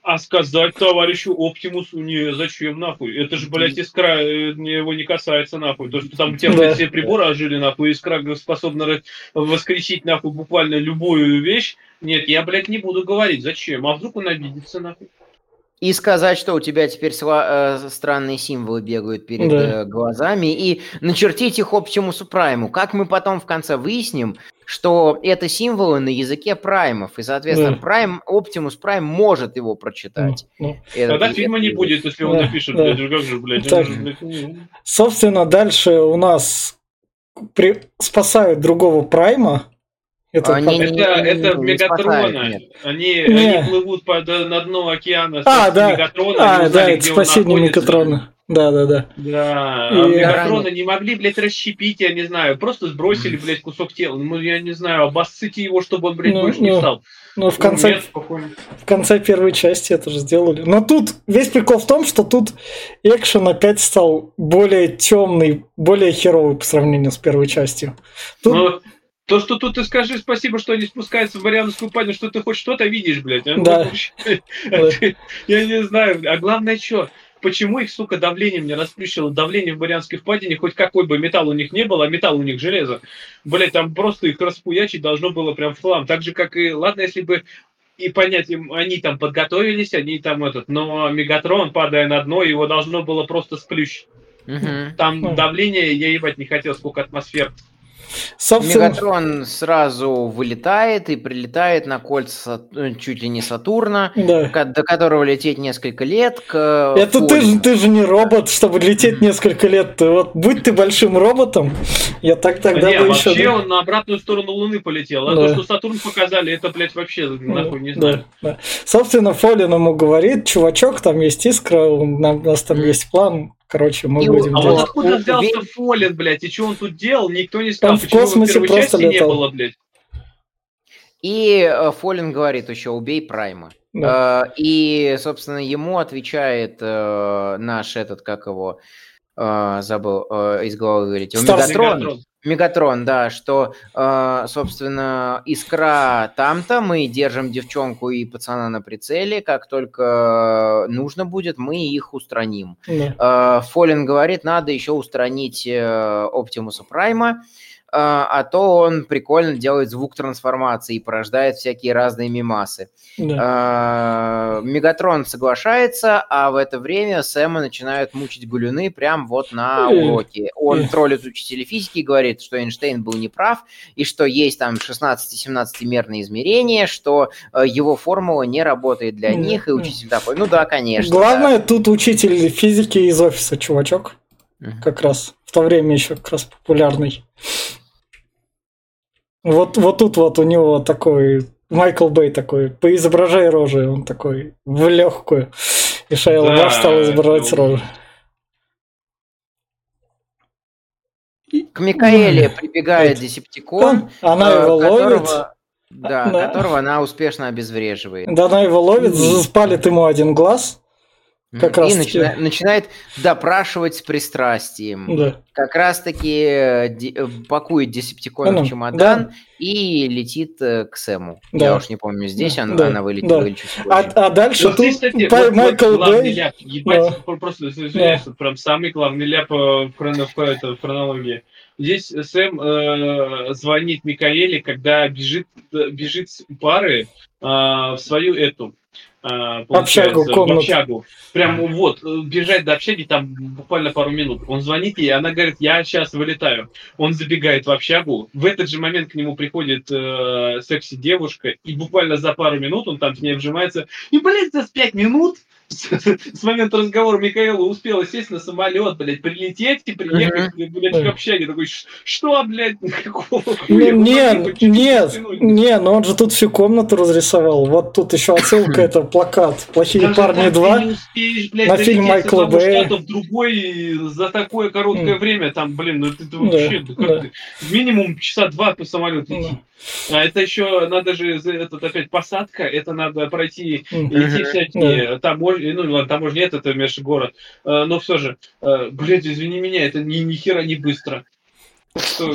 а сказать товарищу Оптимусу не зачем нахуй? Это же, блядь, искра э, его не касается нахуй. То, что там у тебя, блядь, все приборы ожили нахуй, искра способна воскресить нахуй буквально любую вещь. Нет, я, блядь, не буду говорить. Зачем? А вдруг он обидится нахуй? И сказать, что у тебя теперь сла- э, странные символы бегают перед да. э, глазами, и начертить их Оптимусу Прайму. Как мы потом в конце выясним, что это символы на языке праймов, и, соответственно, да. прайм, Оптимус Прайм может его прочитать. Ну, ну. Тогда фильма не будет, если он да, напишет, да. блядь, как же, блядь, так, же, блядь. Собственно, дальше у нас при... спасают другого Прайма, это, они, это, не, это не, Мегатрона. они, они плывут под, на дно океана а, да. Мегатрона. А, да, это спасение Мегатрона. Да, да, да. Да, и... а Мегатрона не могли, блядь, расщепить, я не знаю. Просто сбросили, блядь, кусок тела. Ну, я не знаю, обоссыте его, чтобы он, блядь, ну, больше ну, не встал. Ну, в конце, Нет, в конце первой части это же сделали. Но тут весь прикол в том, что тут экшен опять стал более темный, более херовый по сравнению с первой частью. Тут... Ну, то, что тут ты скажи спасибо, что они спускаются в Марианскую падину, что ты хоть что-то видишь, блядь. А? Да. [laughs] Я не знаю. А главное, что? Почему их, сука, давлением не расплющило? Давление в Марианской впадине, хоть какой бы металл у них не был, а металл у них железо. Блядь, там просто их распуячить должно было прям в хлам. Так же, как и, ладно, если бы и понять, они там подготовились, они там этот, но Мегатрон, падая на дно, его должно было просто сплющить. Угу. Там давление, я ебать не хотел, сколько атмосфер. Собственно... Мегатрон сразу вылетает и прилетает на кольца э, чуть ли не Сатурна, да. до которого лететь несколько лет. К Это ты же, ты же не робот, чтобы лететь несколько лет. Вот будь ты большим роботом, я так тогда не, бы вообще еще... он на обратную сторону Луны полетел. А да. то, что Сатурн показали, это, блядь, вообще нахуй не знаю. Да, да. Собственно, Фолин ему говорит, чувачок, там есть искра, у нас там есть план, Короче, мы и будем... А вот откуда взялся Ве... Фолин, блядь, и что он тут делал, никто не сказал. Там в космосе в просто летал. не было, блядь. И э, Фолин говорит еще, убей Прайма. Да. Э, и, собственно, ему отвечает э, наш этот, как его, забыл, из головы вылетел, Мегатрон. Мегатрон. Мегатрон, да, что, э, собственно, искра там-то, мы держим девчонку и пацана на прицеле, как только нужно будет, мы их устраним. Да. Э, Фолин говорит, надо еще устранить э, Оптимуса Прайма, а то он прикольно делает звук трансформации и порождает всякие разные мимасы. Да. А, Мегатрон соглашается, а в это время Сэма начинают мучить гулюны прям вот на уроке. Он троллит учителя физики и говорит, что Эйнштейн был неправ, и что есть там 16-17-мерные измерения, что э, его формула не работает для них, и учитель такой, ну да, конечно. Главное, да. тут учитель физики из офиса, чувачок. Как раз в то время еще как раз популярный. Вот, вот тут вот у него такой Майкл Бэй такой, поизображай рожи, он такой, в легкую. И Шайла да, Баш стал изображать ну... рожи. К Микаэле [laughs] прибегает Десептикон, она э, его которого... ловит. Да, да, которого она успешно обезвреживает. Да, она его ловит, спалит ему один глаз, как и раз начина- начинает допрашивать с пристрастием. Да. Как раз-таки э, де- э, пакует Десептикона Ну, в чемодан да. и летит э, к Сэму. Да. Я уж не помню, здесь он, Да, она вылетит, да. вылечит А, а дальше Вот здесь, тут кстати, вот- вот Майкл главный Бэй. ляп. Ебать, Да. просто извиняюсь, вот прям самый главный ляп в, хроно- в это, в хронологии. Здесь Сэм э, звонит Микаэле, когда бежит, э, бежит с пары э, в свою эту э, Общагу, в общагу. Прям вот, э, бежать до общаги там буквально пару минут. Он звонит ей, она говорит, я сейчас вылетаю. Он забегает в общагу. В этот же момент к нему приходит э, секси-девушка, и буквально за пару минут он там с ней вжимается. И, блядь, за пять минут с, момента разговора Михаила успела сесть на самолет, блядь, прилететь и приехать, блядь, к общаге. Такой, «Ш- что, блядь, какого Ну, хуя? Нет, чуть-чуть нет, растянуть?» не, но он же тут всю комнату разрисовал. Вот тут еще отсылка, это плакат «Плохие парни так ты 2». не успеешь, блядь, на фильм Майкла Бэя. в другой за такое короткое время. Там, блин, ну это, вообще, ты? минимум часа два по самолету идти. А это еще надо же, этот опять посадка, это надо пройти эти всякие таможни, ну ладно, таможня нет, это межгород, Э, но все же, э, блядь, извини меня, это ни, ни хера не быстро. Что,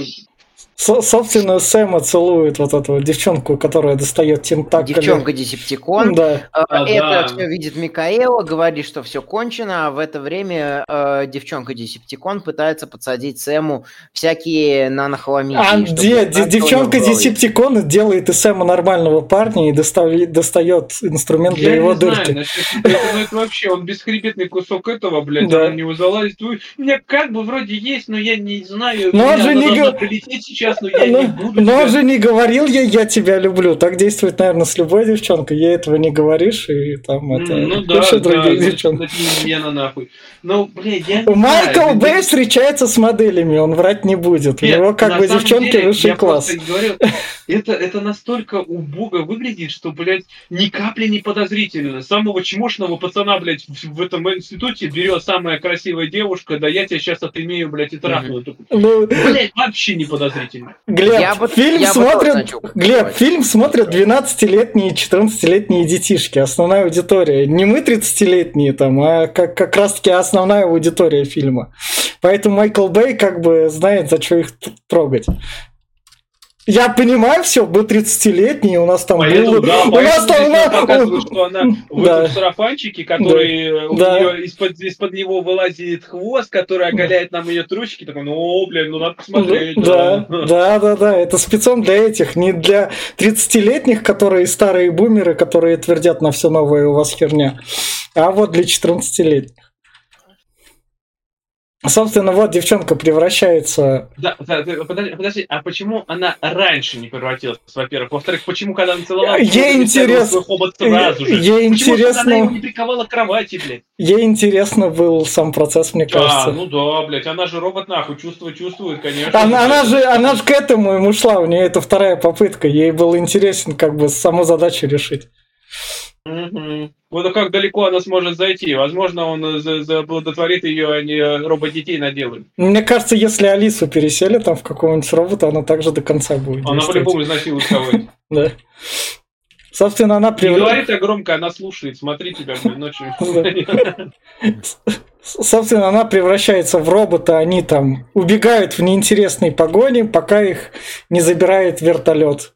Со- собственно, Сэма целует вот эту девчонку, которая достает тентакли. Девчонка Десептикон. Да. Э, А, Это да. все видит Микаэла, говорит, что все кончено, а в это время э, девчонка Десептикон пытается подсадить Сэму всякие нанохламидии. А как-то де- девчонка. Десептикон делает из Сэма нормального парня и достави- достает инструмент для я его не знаю, дырки. этого, ну это вообще, он бесхребетный кусок этого, блядь, Да. он него залазит. У меня как бы вроде есть, но я не знаю. Но он же не прилететь сейчас, но я Но, не буду. но он тебя- же не говорил ей «я тебя люблю». Так действует, наверное, с любой девчонкой. Ей этого не говоришь, и там это Ну да, да, других значит, девчонок. это не Лена, нахуй. Ну, блядь, я не Майкл знаю, Бэй это- встречается с моделями, он врать не будет. У Нет, него как бы девчонки деле, высший я класс. говорю, это, это настолько убого выглядит, что, блядь, ни капли не подозрительно. Самого чмошного пацана, блядь, в, этом институте берет самая красивая девушка, да я тебя сейчас отымею, блядь, и трахну. Ну, Блядь, вообще не подозрительно. Глеб, Я бы- фильм я смотрят, начал Глеб, фильм смотрят 12-летние, 14-летние детишки, основная аудитория. Не мы 30-летние там, а как, как раз-таки основная аудитория фильма. Поэтому Майкл Бэй как бы знает, за что их трогать. Я понимаю все, мы 30-летние, у нас там Поэтому, был... да, у нас там... здесь на- нам показывают, что она в Да. этом сарафанчике, который у Да. нее из-под, из-под него вылазит хвост, который оголяет нам ее трусики, такой, ну, блин, ну надо посмотреть. Да, да, да, да, это спецом для этих, не для 30-летних, которые старые бумеры, которые твердят на все новое у вас херня, а вот для 14-летних. Собственно, вот девчонка превращается... Да, да, да, подожди, подожди, а почему она раньше не превратилась, во-первых? Во-вторых, почему, когда она целовалась, Ей интересно- хобот сразу же? Ей Почему же она его интересно, не приковала к кровати, блядь? ей интересно был сам процесс, мне А, кажется. ну да, блядь, она же робот нахуй, чувствует, чувствует, конечно. Она, она же, она же к этому ему шла, у нее это вторая попытка, ей был интересен как бы саму задачу решить. Мгм. Вот как далеко она сможет зайти? Возможно, он э, за- заплодотворит ее, а не робот-детей наделает. Мне кажется, если Алису переселят там в какого-нибудь робота, она также до конца будет Она по-любому изнасилует кого-нибудь. [laughs] Да. Собственно, она Не превра- говори так громко, она слушает. Смотри тебя, [laughs] ночью. Собственно, она превращается в робота, они там убегают в неинтересной погоне, пока их не забирает вертолет.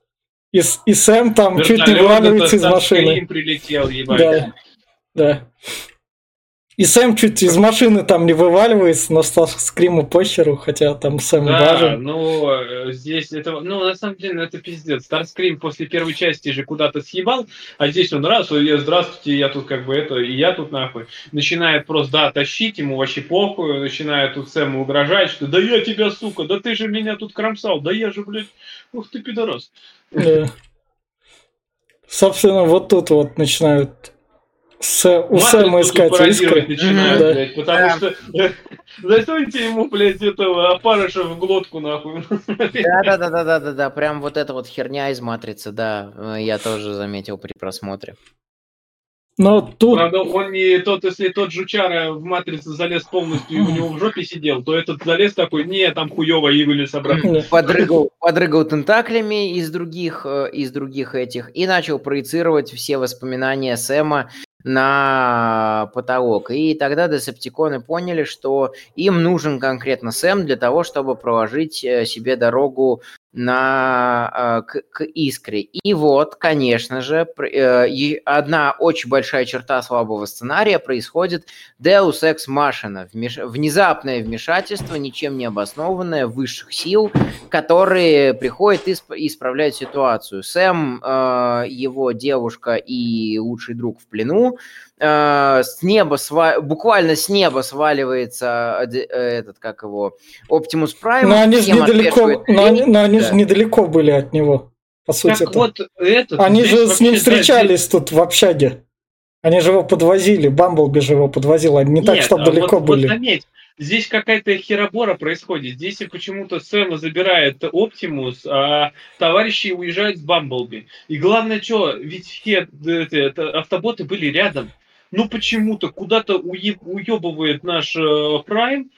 И, и Сэм там чуть не вываливается из машины. Прилетел, ебать. Да, да. И Сэм чуть из машины там не вываливается, но стал скриму похеру, хотя там Сэм Да, важен. ну, э, здесь это, ну, на самом деле, ну, это пиздец. Старскрим после первой части же куда-то съебал, а здесь он раз, ой, здравствуйте, я тут как бы это, и я тут нахуй. Начинает просто, да, тащить, ему вообще похуй, начинает тут Сэму угрожать, что да я тебя, сука, да ты же меня тут кромсал, да я же, блядь, ух ты, пидорас. Да. Собственно, вот тут вот начинают Сэ- у Сэма искать искра. начинают, Да. блядь, потому Да. что засуньте ему, блядь, этого опарыша в глотку, нахуй. Да, да, да, да, да, да, да, прям вот эта вот херня из матрицы, да, э, я тоже заметил при просмотре. Но тут... Правда, он не тот, если тот жучара в матрице залез полностью и у него в жопе сидел, то этот залез такой, не, там хуево и вылез обратно. Подрыгал, подрыгал тентаклями из других, э, из других этих и начал проецировать все воспоминания Сэма на потолок. И тогда десептиконы поняли, что им нужен конкретно Сэм для того, чтобы проложить э, себе дорогу на, э, к, к искре. И вот, конечно же, э, одна очень большая черта слабого сценария происходит Deus Ex Machina, вмеш... внезапное вмешательство, ничем не обоснованное, высших сил, которые приходят и исправляют ситуацию. Сэм, э, его девушка и лучший друг в плену, с неба, буквально с неба сваливается этот, как его, Оптимус Прайм. Но они же недалеко, но они, но они да. же недалеко были от него, по сути. Так вот этот, они же с ним встречались да, тут в общаге. Они же его подвозили, Бамблби же его подвозил, они не Нет, так, чтобы а далеко вот, были. Вот заметь, здесь какая-то херобора происходит. Здесь почему-то Сэма забирает Оптимус, а товарищи уезжают с Бамблби. И главное, что, ведь все автоботы были рядом. Ну почему-то куда-то уебывает наш э, Прайм,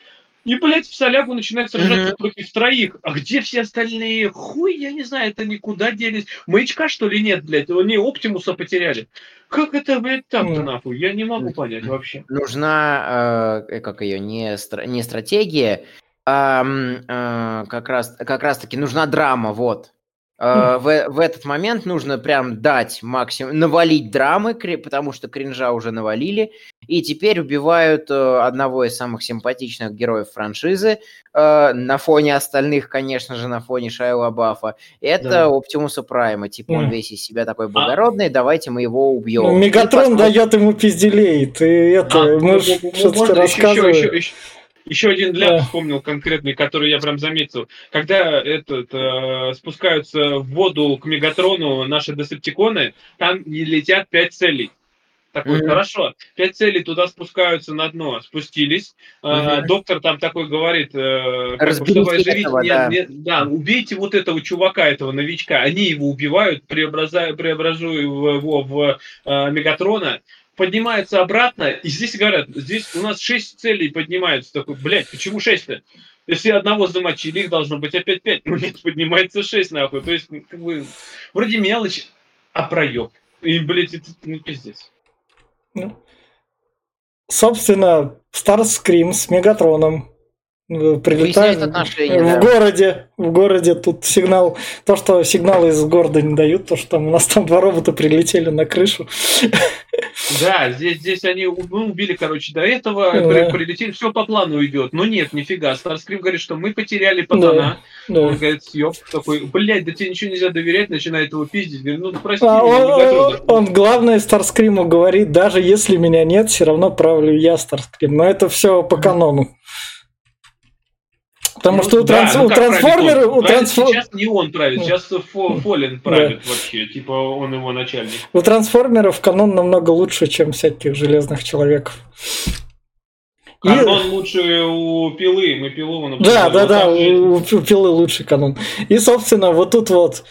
и, блядь, в солягу начинает сражаться mm-hmm. против троих. А где все остальные? Хуй, я не знаю, это никуда делись. Маячка, что ли, нет, блядь? Они Оптимуса потеряли. Как это, блядь, так-то mm-hmm. нахуй? Я не могу понять вообще. Нужна, э, как ее, не, стра- не стратегия, а э, как, раз, как раз таки нужна драма, вот. Uh, [laughs] в, в этот момент нужно прям дать максимум, навалить драмы, потому что кринжа уже навалили, и теперь убивают uh, одного из самых симпатичных героев франшизы uh, на фоне остальных, конечно же, на фоне Шайла Баффа. Это да. Оптимуса Прайма, типа он весь из себя такой а благородный, а? давайте мы его убьем. Ну, Мегатрон посмотрим... дает ему пизделей, ты это, а, можешь ну, что-то рассказывать. Еще, еще, еще, еще один да. вспомнил конкретный, который я прям заметил. Когда этот, э, спускаются в воду к Мегатрону наши десептиконы, там не летят пять целей. Такой, mm-hmm. хорошо, пять целей туда спускаются на дно, спустились. Mm-hmm. Э, доктор там такой говорит, э, чтобы оживить, этого, нет, да. Нет, да, убейте вот этого чувака, этого новичка. Они его убивают, преобразуя, преобразуя его в э, Мегатрона поднимается обратно, и здесь говорят, здесь у нас шесть целей поднимаются. Такой, блядь, почему шесть-то? Если одного замочили, их должно быть опять пять. Ну нет, поднимается шесть нахуй. То есть, как бы, вроде мелочь, а проеб. И, блядь, это ну, пиздец. Ну, собственно, Старскрим с Мегатроном прилетает в городе, в городе тут сигнал, то, что сигналы из города не дают, то, что там у нас там два робота прилетели на крышу. Да, здесь, здесь они мы убили, короче, до этого, да. прилетели, все по плану идет. Но нет, нифига. Старскрим говорит, что мы потеряли пацана. Да. Он говорит, съеб, такой, блядь, да тебе ничего нельзя доверять, начинает его пиздить. Говорит, ну прости, а он, он, главное Старскриму говорит, даже если меня нет, все равно правлю я Старскрим. Но это все по канону. Потому ну, что у, да, транс... ну, у трансформера... У трансфор... Сейчас не он правит, сейчас Фо... Фолин правит да. вообще, типа он его начальник. У трансформеров канон намного лучше, чем всяких железных человеков. Канон и... лучше у пилы, мы пилу Да, да, да, у, у пилы лучше канон. И, собственно, вот тут вот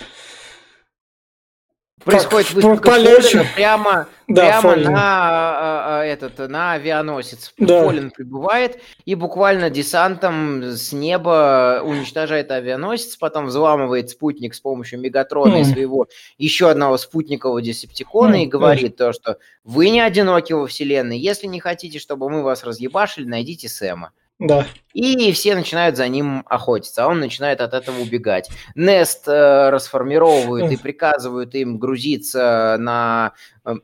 Происходит выставка Фолина прямо, да, прямо Фолин. на, а, а, этот, на авианосец. Да. Фолин прибывает и буквально десантом с неба уничтожает авианосец, потом взламывает спутник с помощью Мегатрона mm. и своего еще одного спутникового десептикона mm. и говорит mm. то, что вы не одиноки во вселенной, если не хотите, чтобы мы вас разъебашили, найдите Сэма. Да. И все начинают за ним охотиться, а он начинает от этого убегать. Нест э, расформировывают и приказывают им грузиться на э,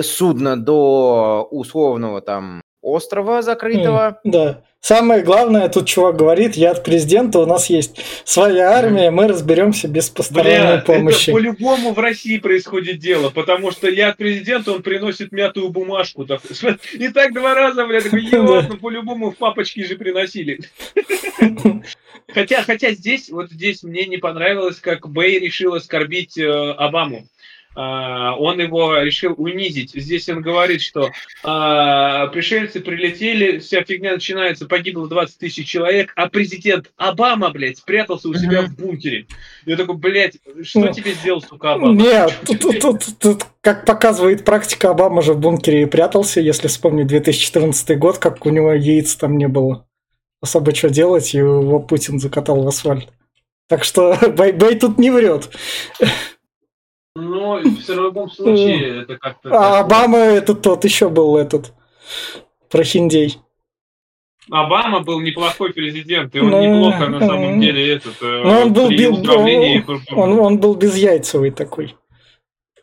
судно до условного там острова закрытого. Да. Самое главное, тут чувак говорит, я от президента, у нас есть своя армия, мы разберемся без посторонней Бля, помощи. Это по-любому в России происходит дело, потому что я от президента, он приносит мятую бумажку. Так, и так два раза, бля, такой, ну по-любому в папочке же приносили. Хотя, хотя здесь, вот здесь мне не понравилось, как Бэй решил оскорбить э, Обаму. А, он его решил унизить. Здесь он говорит, что а, пришельцы прилетели, вся фигня начинается, погибло 20 тысяч человек, а президент Обама, блядь, спрятался у себя в бункере. Я такой, блядь, что Ну, тебе сделал, сука, Обама? Нет, тут, тут- тут- тут, как показывает практика, Обама же в бункере и прятался, если вспомнить 2014 год, как у него яиц там не было. Особо что делать, и его Путин закатал в асфальт. Так что [laughs] Бэй-Бэй тут не врет. Но [laughs] в любом случае это как-то... А Обама это тот еще был этот прохиндей. Обама был неплохой президент, и он Ну, неплохо на самом ну. деле этот э, Ну, он был при бил- управлении... Он, он был безяйцевый такой.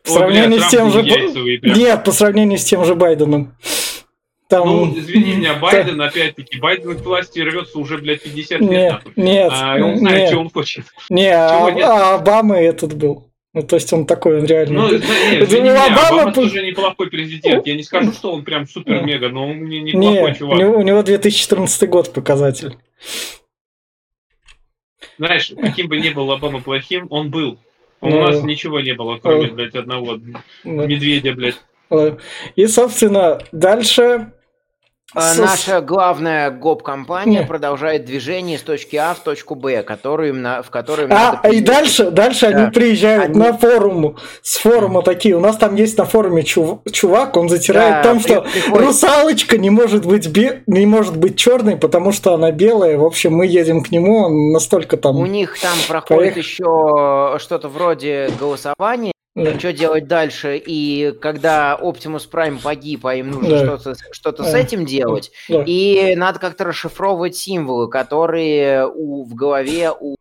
В О, сравнении бля, с тем же... Нет, по сравнению с тем же Байденом. Там... Ну, извини меня, [laughs] Байден, опять-таки, Байден к власти рвется уже, блядь, 50 лет, Нет, нет, А, он знает, нет. что он хочет. Не, а, а Обама этот был. Ну, то есть он такой, он реально... Ну, нет, Это не Обама Обама тоже неплохой президент. Я не скажу, что он прям супер-мега, но он не- неплохой Не, чувак. у него, у него 2014 год показатель. Знаешь, каким бы ни был Обама плохим, он был. У Ну. нас ничего не было, кроме, Ну. блядь, одного Ну, медведя, блядь. э, И, собственно, дальше... С- Наша главная гоп-компания продолжает движение с точки А в точку Б, которую им на, в которую А, надо и дальше, дальше Да. они приезжают Они- на форум, с форума такие. У нас там есть на форуме чув- чувак, он затирает Да, том, что приходит- русалочка не может быть бе- не может быть черной, потому что она белая. В общем, мы едем к нему, он настолько там. У них там проходит Поехали. еще что-то вроде голосования, Да. что делать дальше, и когда Optimus Prime погиб, а им нужно Да. что-то, с Да. этим делать, Да. и надо как-то расшифровывать символы, которые у, в голове у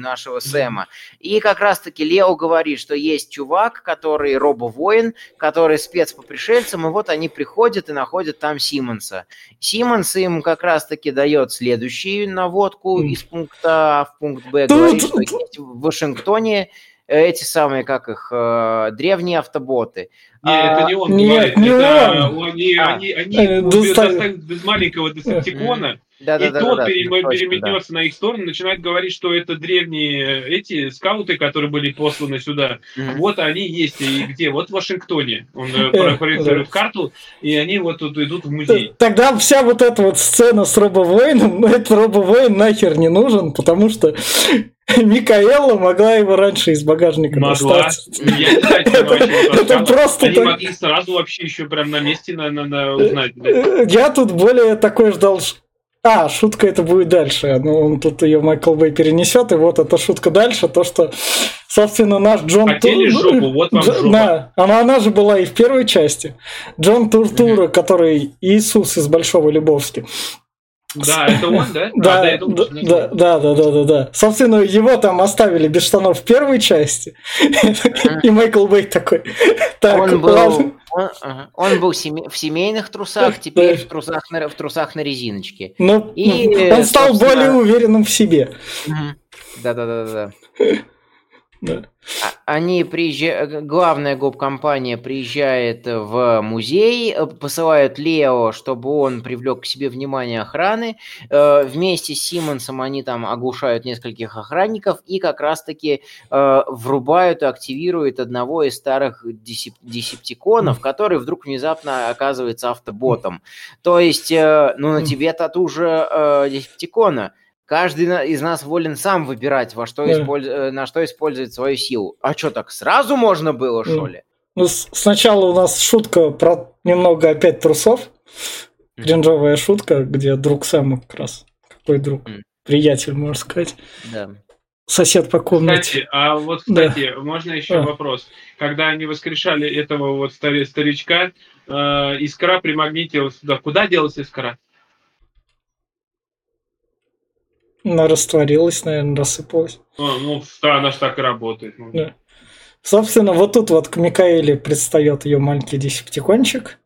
нашего Сэма. И как раз-таки Лео говорит, что есть чувак, который робовоин, который спец по пришельцам, и вот они приходят и находят там Симмонса. Симмонс им как раз-таки дает следующую наводку из пункта А в пункт Б, говорит, что есть в Вашингтоне эти самые, как их, э, древние автоботы. Не, А, это не он нет, говорит, не это он. они, А. они, они Э, его доста- доставят без маленького десептикона, и Да-да-да. тот да, перем- точно, да. переметнется на их сторону, начинает говорить, что это древние эти скауты, которые были посланы сюда. Вот они есть, и где? Вот в Вашингтоне. Он э, Э, про- проецирует да. карту, и они вот тут идут в музей. Тогда вся вот эта вот сцена с робовоином, ну [laughs] этот робовоин нахер не нужен, потому что Микаэла могла его раньше из багажника Могла. достать. Я вообще [laughs] Это просто Они так- могли сразу вообще еще прям на месте на, на, на узнать. Я тут более такой ждал... А, шутка это будет дальше. Ну, он тут ее Майкл Бэй перенесет, и вот эта шутка дальше, то, что, собственно, наш Джон Хотели Тур- жопу, вот вам жопа. Да, она, она же была и в первой части. Джон Туртура, который Иисус из Большого Любовски. Да, это он, да? [laughs] А, Да, думал, да, да, да, да, да, да, да. Собственно, его там оставили без штанов в первой части. [laughs] И Майкл Бэй такой. Так, Он был, он, ага. Он был в семейных трусах, теперь в трусах на, в трусах на резиночке. Ну, И, он стал собственно- более уверенным в себе. Да-да-да-да. Да. [laughs] А- Они приезжают, главная гоп-компания приезжает в музей, э, посылают Лео, чтобы он привлек к себе внимание охраны. Э, Вместе с Симмонсом они там оглушают нескольких охранников и как раз-таки э, врубают и активируют одного из старых десеп- десептиконов, который вдруг внезапно оказывается автоботом. То есть, ну на тебе тату же десептикона. Каждый из нас волен сам выбирать, во что Да. использ- э, на что использовать свою силу. А что, так сразу можно было, что Мгм. ли? Ну, сначала у нас шутка про немного опять трусов. Кринжовая шутка, где друг Сэма как раз. Какой друг? Приятель, можно сказать. Да. Сосед по комнате. Кстати, а вот, Да. кстати, можно еще А. вопрос? Когда они воскрешали этого вот стари- старичка, э, искра примагнитилась сюда. Куда делась искра? Она растворилась, наверное, рассыпалась. А, ну, да, она же так и работает. ну. Да. Собственно, вот тут вот к Микаэле предстает ее маленький десептикончик.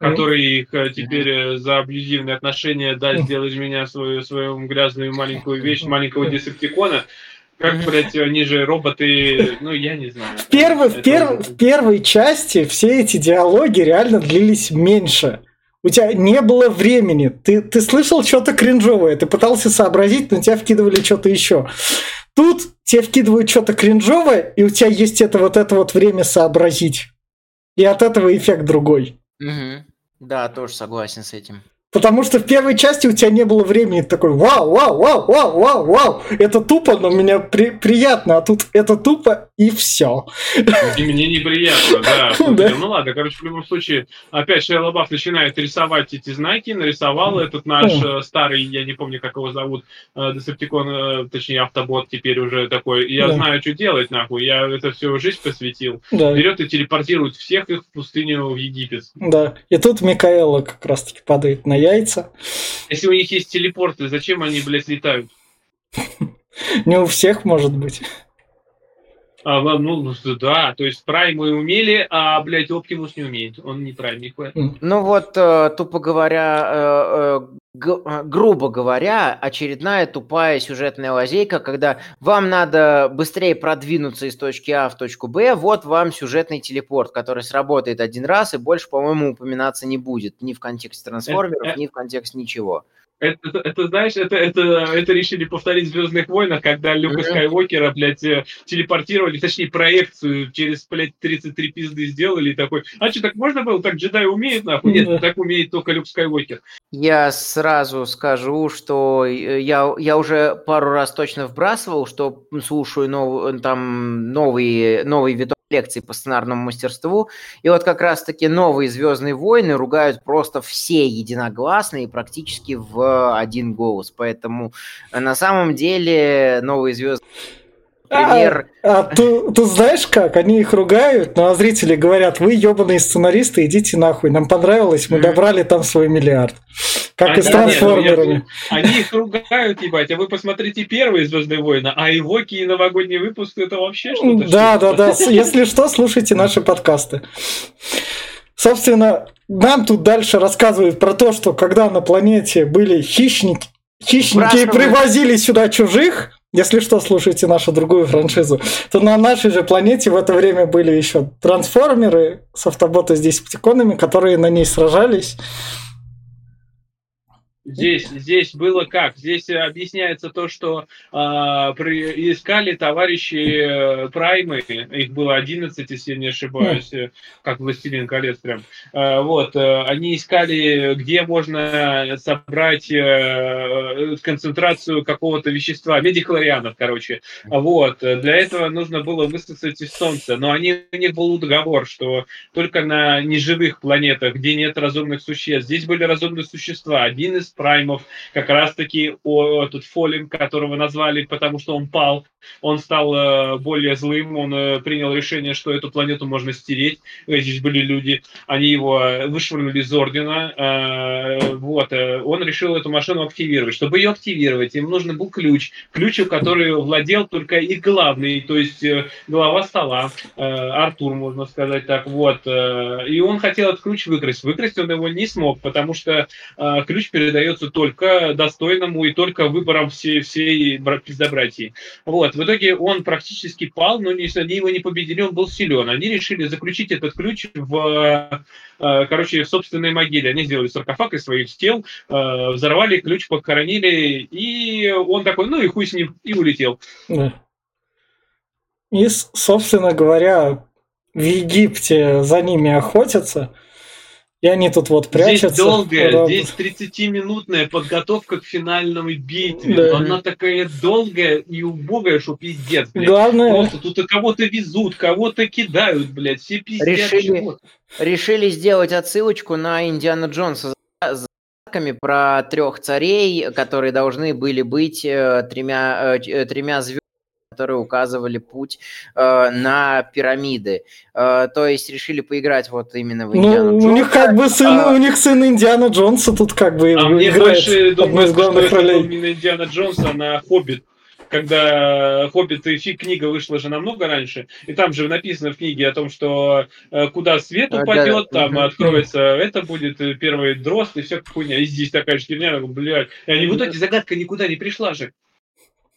Который их э, теперь э, за абьюзивные отношения, да, Мгм. сделай из меня свою, свою грязную маленькую вещь, маленького десептикона. Как, блядь, они же роботы, ну, я не знаю. В, первой, в, перв- в первой части все эти диалоги реально длились меньше. У тебя не было времени. Ты, ты слышал что-то кринжовое, ты пытался сообразить, но тебя вкидывали что-то еще. Тут тебе вкидывают что-то кринжовое, и у тебя есть это вот это вот время сообразить. И от этого эффект другой. Угу. Да, тоже согласен с этим. Потому что в первой части у тебя не было времени такой вау, вау, вау, вау, вау, вау. Это тупо, но мне при, приятно, а тут это тупо и все. И мне неприятно, да. [laughs] Слушайте, ну ладно, короче, в любом случае, опять Шейла Бафф начинает рисовать эти знаки, нарисовал этот наш э, старый, я не помню, как его зовут, э, Десептикон, э, точнее, автобот теперь уже такой. Я Да. знаю, что делать, нахуй. Я это все жизнь посвятил. Да, Берет и телепортирует всех их в пустыню в Египет. да. И тут Микаэла как раз-таки падает на яйца. Если у них есть телепорты, зачем они, блядь, летают? [laughs] Не у всех, может быть. А, ва- ну, да, то есть праймы умели, а, блядь, Оптимус не умеет. Он не прайм, нихуя. Ну вот, э, тупо говоря, э, э, грубо говоря, очередная тупая сюжетная лазейка, когда вам надо быстрее продвинуться из точки А в точку Б, вот вам сюжетный телепорт, который сработает один раз и больше, по-моему, упоминаться не будет ни в контексте трансформеров, э. ни в контексте ничего. Это, это, знаешь, это, это, это решили повторить в Звездных войнах, когда Люка. Скайуокера, блядь, э, телепортировали, точнее, проекцию через, блядь, 33 пизды сделали и такой, а что, так можно было? Так джедай умеет, нахуй? Нет, так умеет только Люк Скайуокер. Я сразу скажу, что э, я, я уже пару раз точно вбрасывал, что слушаю нов, там новые, новый виток лекций по сценарному мастерству, и вот как раз-таки новые «Звездные войны» ругают просто все единогласно и практически в один голос, поэтому э, на самом деле новые «Звездные пример... А ты, ты знаешь как? Они их ругают, ну а зрители говорят, вы ебаные сценаристы, идите нахуй. Нам понравилось, мы добрали там свой миллиард. Как и А, с да, нет, трансформерами. Они их ругают, ебать, а вы посмотрите первые Звездные войны, а Ивоки и новогодний выпуск это вообще что-то. Да, да, что-то. да. С- Если что, слушайте наши подкасты. Собственно, нам тут дальше рассказывают про то, что когда на планете были хищники, хищники и Сбрасывают. привозили сюда чужих, если что, слушайте нашу другую франшизу, то на нашей же планете в это время были еще трансформеры с автоботы с десептиконами, которые на ней сражались. Здесь, здесь было как? Здесь э, объясняется то, что а, при- искали товарищи э, Праймы, их было 11, если я не ошибаюсь, э, как «Властелин колец» прям. А, вот, э, они искали, где можно собрать э, концентрацию какого-то вещества, медихлорианов, короче. Вот, э, для этого нужно было высосать из Солнца, но они, у них был договор, что только на неживых планетах, где нет разумных существ, здесь были разумные существа. Один из праймов, как раз-таки о, этот Фолин, которого назвали, потому что он пал, он стал э, более злым, он э, принял решение, что эту планету можно стереть. Э, Здесь были люди, они его э, вышвырнули из Ордена. э, вот, э, он решил эту машину активировать. Чтобы ее активировать, им нужен был ключ. Ключ, который владел только их главный, то есть э, глава стола, э, Артур, можно сказать так, вот. э, И он хотел этот ключ выкрасть. Выкрасть он его не смог, потому что э, ключ передается только достойному и только выборам всей, всей бра- пиздобратьи. Вот. В итоге он практически пал, но не, они его не победили, он был силен. Они решили заключить этот ключ в, э, короче, в собственной могиле. Они сделали саркофаг из своих тел, э, взорвали ключ, похоронили, и он такой, ну и хуй с ним, и улетел. И, собственно говоря, в Египте за ними охотятся, и они тут вот прячутся. Здесь долгая, Раб- здесь 30-минутная подготовка к финальной битве. Да. Она такая долгая и убогая, что пиздец, блядь. Главное, Просто тут и кого-то везут, кого-то кидают, блядь, все пиздят. Решили- чего-то. решили сделать отсылочку на Индиана Джонса с загадками про трех царей, которые должны были быть э, тремя, э, э, тремя звездами, которые указывали путь э, на пирамиды. Э, то есть решили поиграть вот именно в Индиану ну, у Джонса. них как бы сын, а- у них сын Индиана Джонса тут как бы А играет больше одну из что главных был ролей. именно Индиана Джонса на «Хоббит». Когда «Хоббит» и фи- книга вышла же намного раньше, и там же написано в книге о том, что э, куда свет А, да, упадет, там откроется, это будет э, первый дрозд и всякая хуйня. И здесь такая же херня, блядь. И они в итоге загадка никуда не пришла же.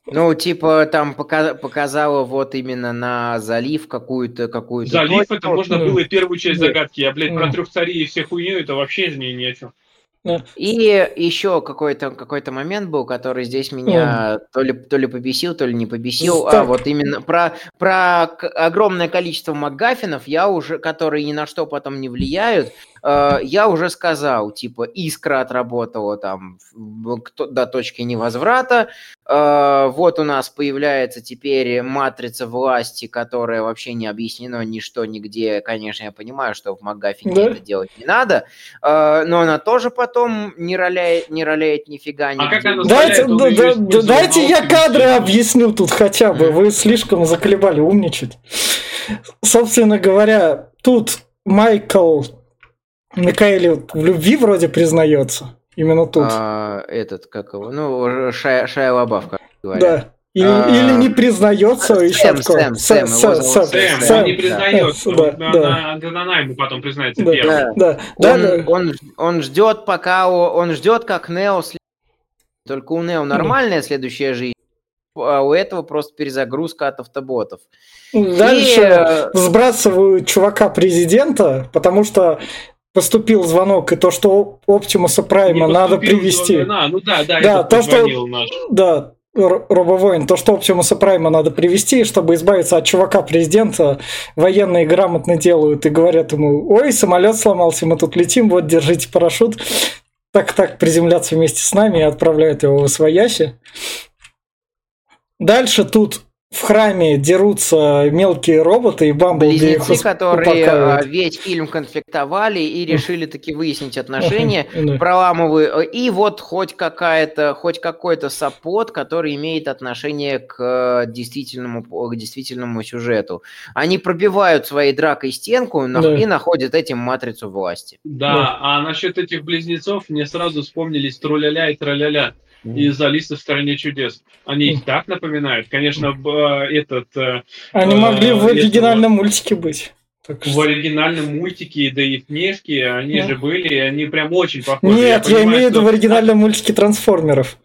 Ну, типа, там пока- показала вот именно на залив какую-то какую-то Залив точку. это можно было и первую часть нет. загадки, а, блядь, про трех царей и все хуйню, это вообще не, о чем. Да. И еще какой-то какой момент был, который здесь меня то ли то ли побесил, то ли не побесил. А Так. вот именно про про огромное количество МакГаффинов я уже, которые ни на что потом не влияют, я уже сказал, типа искра отработала там до точки невозврата. Э, вот у нас появляется теперь матрица власти, которая вообще не объяснено ничто нигде. Конечно, я понимаю, что в МакГаффине Да. это делать не надо, э, но она тоже потом не роляет, не роляет нифига А как нигде. она Дайте, да- да- использовал дайте я кадры объясню тут хотя бы. Вы слишком заколебали умничать. Собственно говоря, тут Майкл Микаэли в любви вроде признается. Именно тут. А, этот, как его, ну, Шая, Шая Лабаф, как говорят. Да. Или, А, или не признается, Сэм, еще такое. Сэм, Сэм, его зовут Сэм, Сэм. он не признается. Да, он- да. Она, она- ему потом признается Да. первым. Да. Да, да, Он, да. он, он ждет, пока он ждет, как Нео след- Только у Нео нормальная следующая жизнь, а у этого просто перезагрузка от автоботов. Дальше И, э, сбрасывают чувака президента, потому что поступил звонок, и то, что Оптимуса Прайма Не надо привести. звонок. А, ну да, да, Да, то, что- наш. Да, Р- Робовоин, то, что Оптимуса Прайма надо привести, чтобы избавиться от чувака президента, военные грамотно делают и говорят ему, ой, самолет сломался, мы тут летим, вот, держите парашют. Так-так приземляться вместе с нами и отправляют его в Освояси. Дальше тут в храме дерутся мелкие роботы, и Бамблби Близнецы, которые упокаивает. а, весь фильм конфликтовали и решили таки выяснить отношения, [laughs] Да. проламываю. И вот хоть какая-то, хоть какой-то саппорт, который имеет отношение к действительному, к действительному сюжету. Они пробивают своей дракой стенку Да. и находят этим матрицу власти. Да, Да. а насчет этих близнецов мне сразу вспомнились Труля-ля и Траля-ля из Алисы в стране чудес. Они их так напоминают. Конечно, э, этот э, Они а, могли в оригинальном мультике быть. Так в оригинальном мультике, да и в книжке, они Да. же были, они прям очень похожи. Нет, я, понимаю, имею в виду что- в оригинальном мультике трансформеров.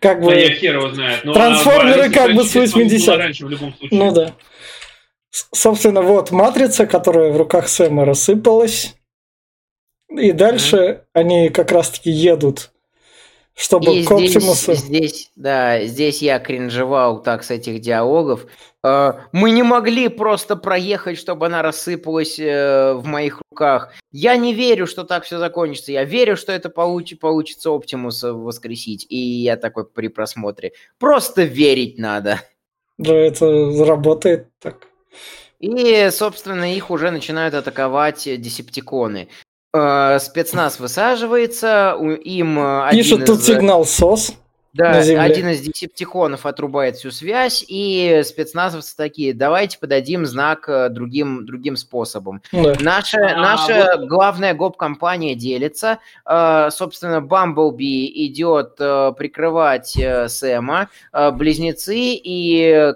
Как бы. Да я хер его знает. Но, Трансформеры а, в как бы с чудес, по-моему, 80-х. было раньше в любом случае. Ну да. Собственно, вот матрица, которая в руках Сэма рассыпалась. И дальше они как раз-таки едут, чтобы И к здесь, Оптимусу. здесь, да, здесь я кринжевал так с этих диалогов. Э, Мы не могли просто проехать, чтобы она рассыпалась э, в моих руках. Я не верю, что так все закончится. Я верю, что это получи- получится Оптимуса воскресить. И я такой при просмотре. Просто верить надо. Да, это работает так. И, собственно, их уже начинают атаковать десептиконы. Э, Спецназ высаживается, им э, один Пишет тут из- сигнал СОС. Да, один из десептиконов отрубает всю связь, и спецназовцы такие, давайте подадим знак э, другим, другим способом. Да. Наша, А, наша главная гоп-компания делится. Э, собственно, Бамблби идет э, прикрывать Сэма. Близнецы и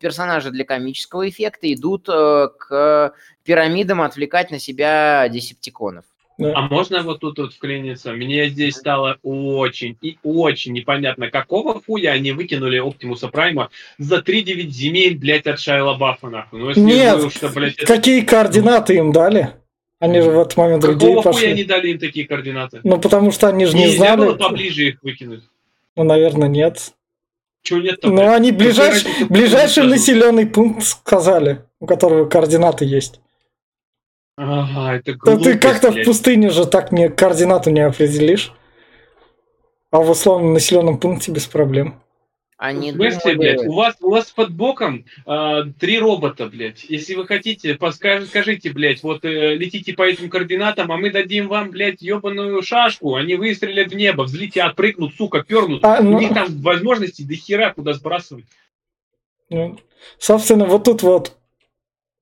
персонажи для комического эффекта идут к пирамидам отвлекать на себя десептиконов. Да. А можно вот тут вот вклиниться? Мне здесь стало очень и очень непонятно, какого хуя они выкинули Оптимуса Прайма за 3-9 земель, блядь, от Шайла Баффа, нахуй. Ну, если Нет, уж, что, блядь, это- Какие координаты им дали? Они же в этот момент другие какого хуя пошли. они дали им такие координаты? Ну, потому что они же не Нельзя было знали. поближе их выкинуть. Ну, наверное, нет. Чего нет-то, Ну, они Какая ближайший, ближайший населенный пункт сказали, у которого координаты есть. Ага, это Да глупость, ты как-то в пустыне же так не координату не определишь. А в условном населенном пункте без проблем. Они Слышите, думали- блядь, у вас, у вас под боком а, три робота, блядь. Если вы хотите, подскажите, скажите, блядь, вот э, летите по этим координатам, а мы дадим вам, блядь, ебаную шашку. Они выстрелят в небо, взлетят, прыгнут, сука, пернут. А, У ну, них там возможности до хера куда сбрасывать. ну, собственно, вот тут вот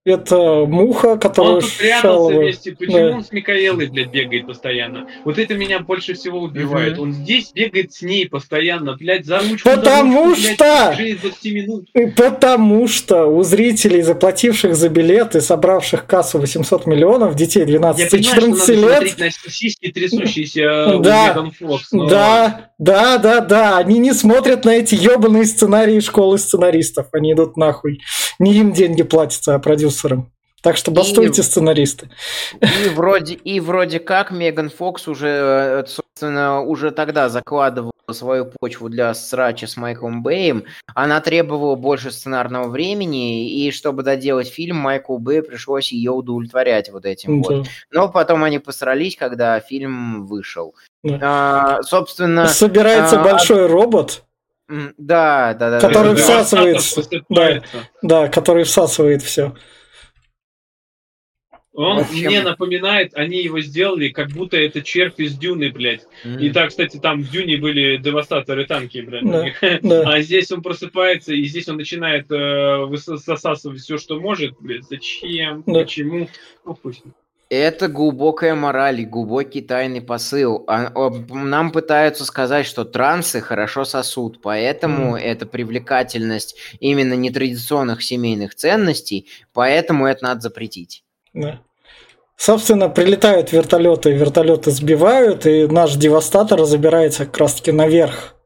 это муха, которая Он тут прятался вместе. Почему Да. он с Микаэлой, блядь, бегает постоянно? Вот это меня больше всего убивает. Он здесь бегает с ней постоянно, блядь, за ручку. Потому за ручку, блядь, что- течение 20 минут. Потому что у зрителей, заплативших за билеты, собравших кассу 800 миллионов, детей Я 12-14 понимаю, что надо лет, смотреть на сиськи трясущиеся у Да. Фокс, но- Да, да, да, да. Они не смотрят на эти ебаные сценарии школы сценаристов. Они идут нахуй. Не им деньги платятся, а продюсерам. Так что бастуйте, И- сценаристы. И вроде, и вроде как Меган Фокс уже, э, собственно, уже тогда закладывала свою почву для срача с Майклом Бэем. Она требовала больше сценарного времени, и чтобы доделать фильм, Майклу Бэю пришлось ее удовлетворять вот этим вот. Да. Но потом они посрались, когда фильм вышел. Да. А, собственно, Собирается а, большой робот, да, да, да. Который да, всасывается. посыпается. да, который всасывает все. Он общем- мне напоминает, они его сделали, как будто это червь из Дюны, блядь. М. И так, кстати, там в Дюне были девастаторы танки, блядь. Да, да. А здесь он просыпается, и здесь он начинает э, выс- засасывать все, что может. Блядь, зачем? Да. Почему? Ну, пусть. Это глубокая мораль и глубокий тайный посыл. А- Нам пытаются сказать, что трансы хорошо сосут, поэтому Мгм. это привлекательность именно нетрадиционных семейных ценностей, поэтому это надо запретить. Да. Собственно, прилетают вертолеты, вертолеты сбивают, и наш девастатор забирается как раз-таки наверх.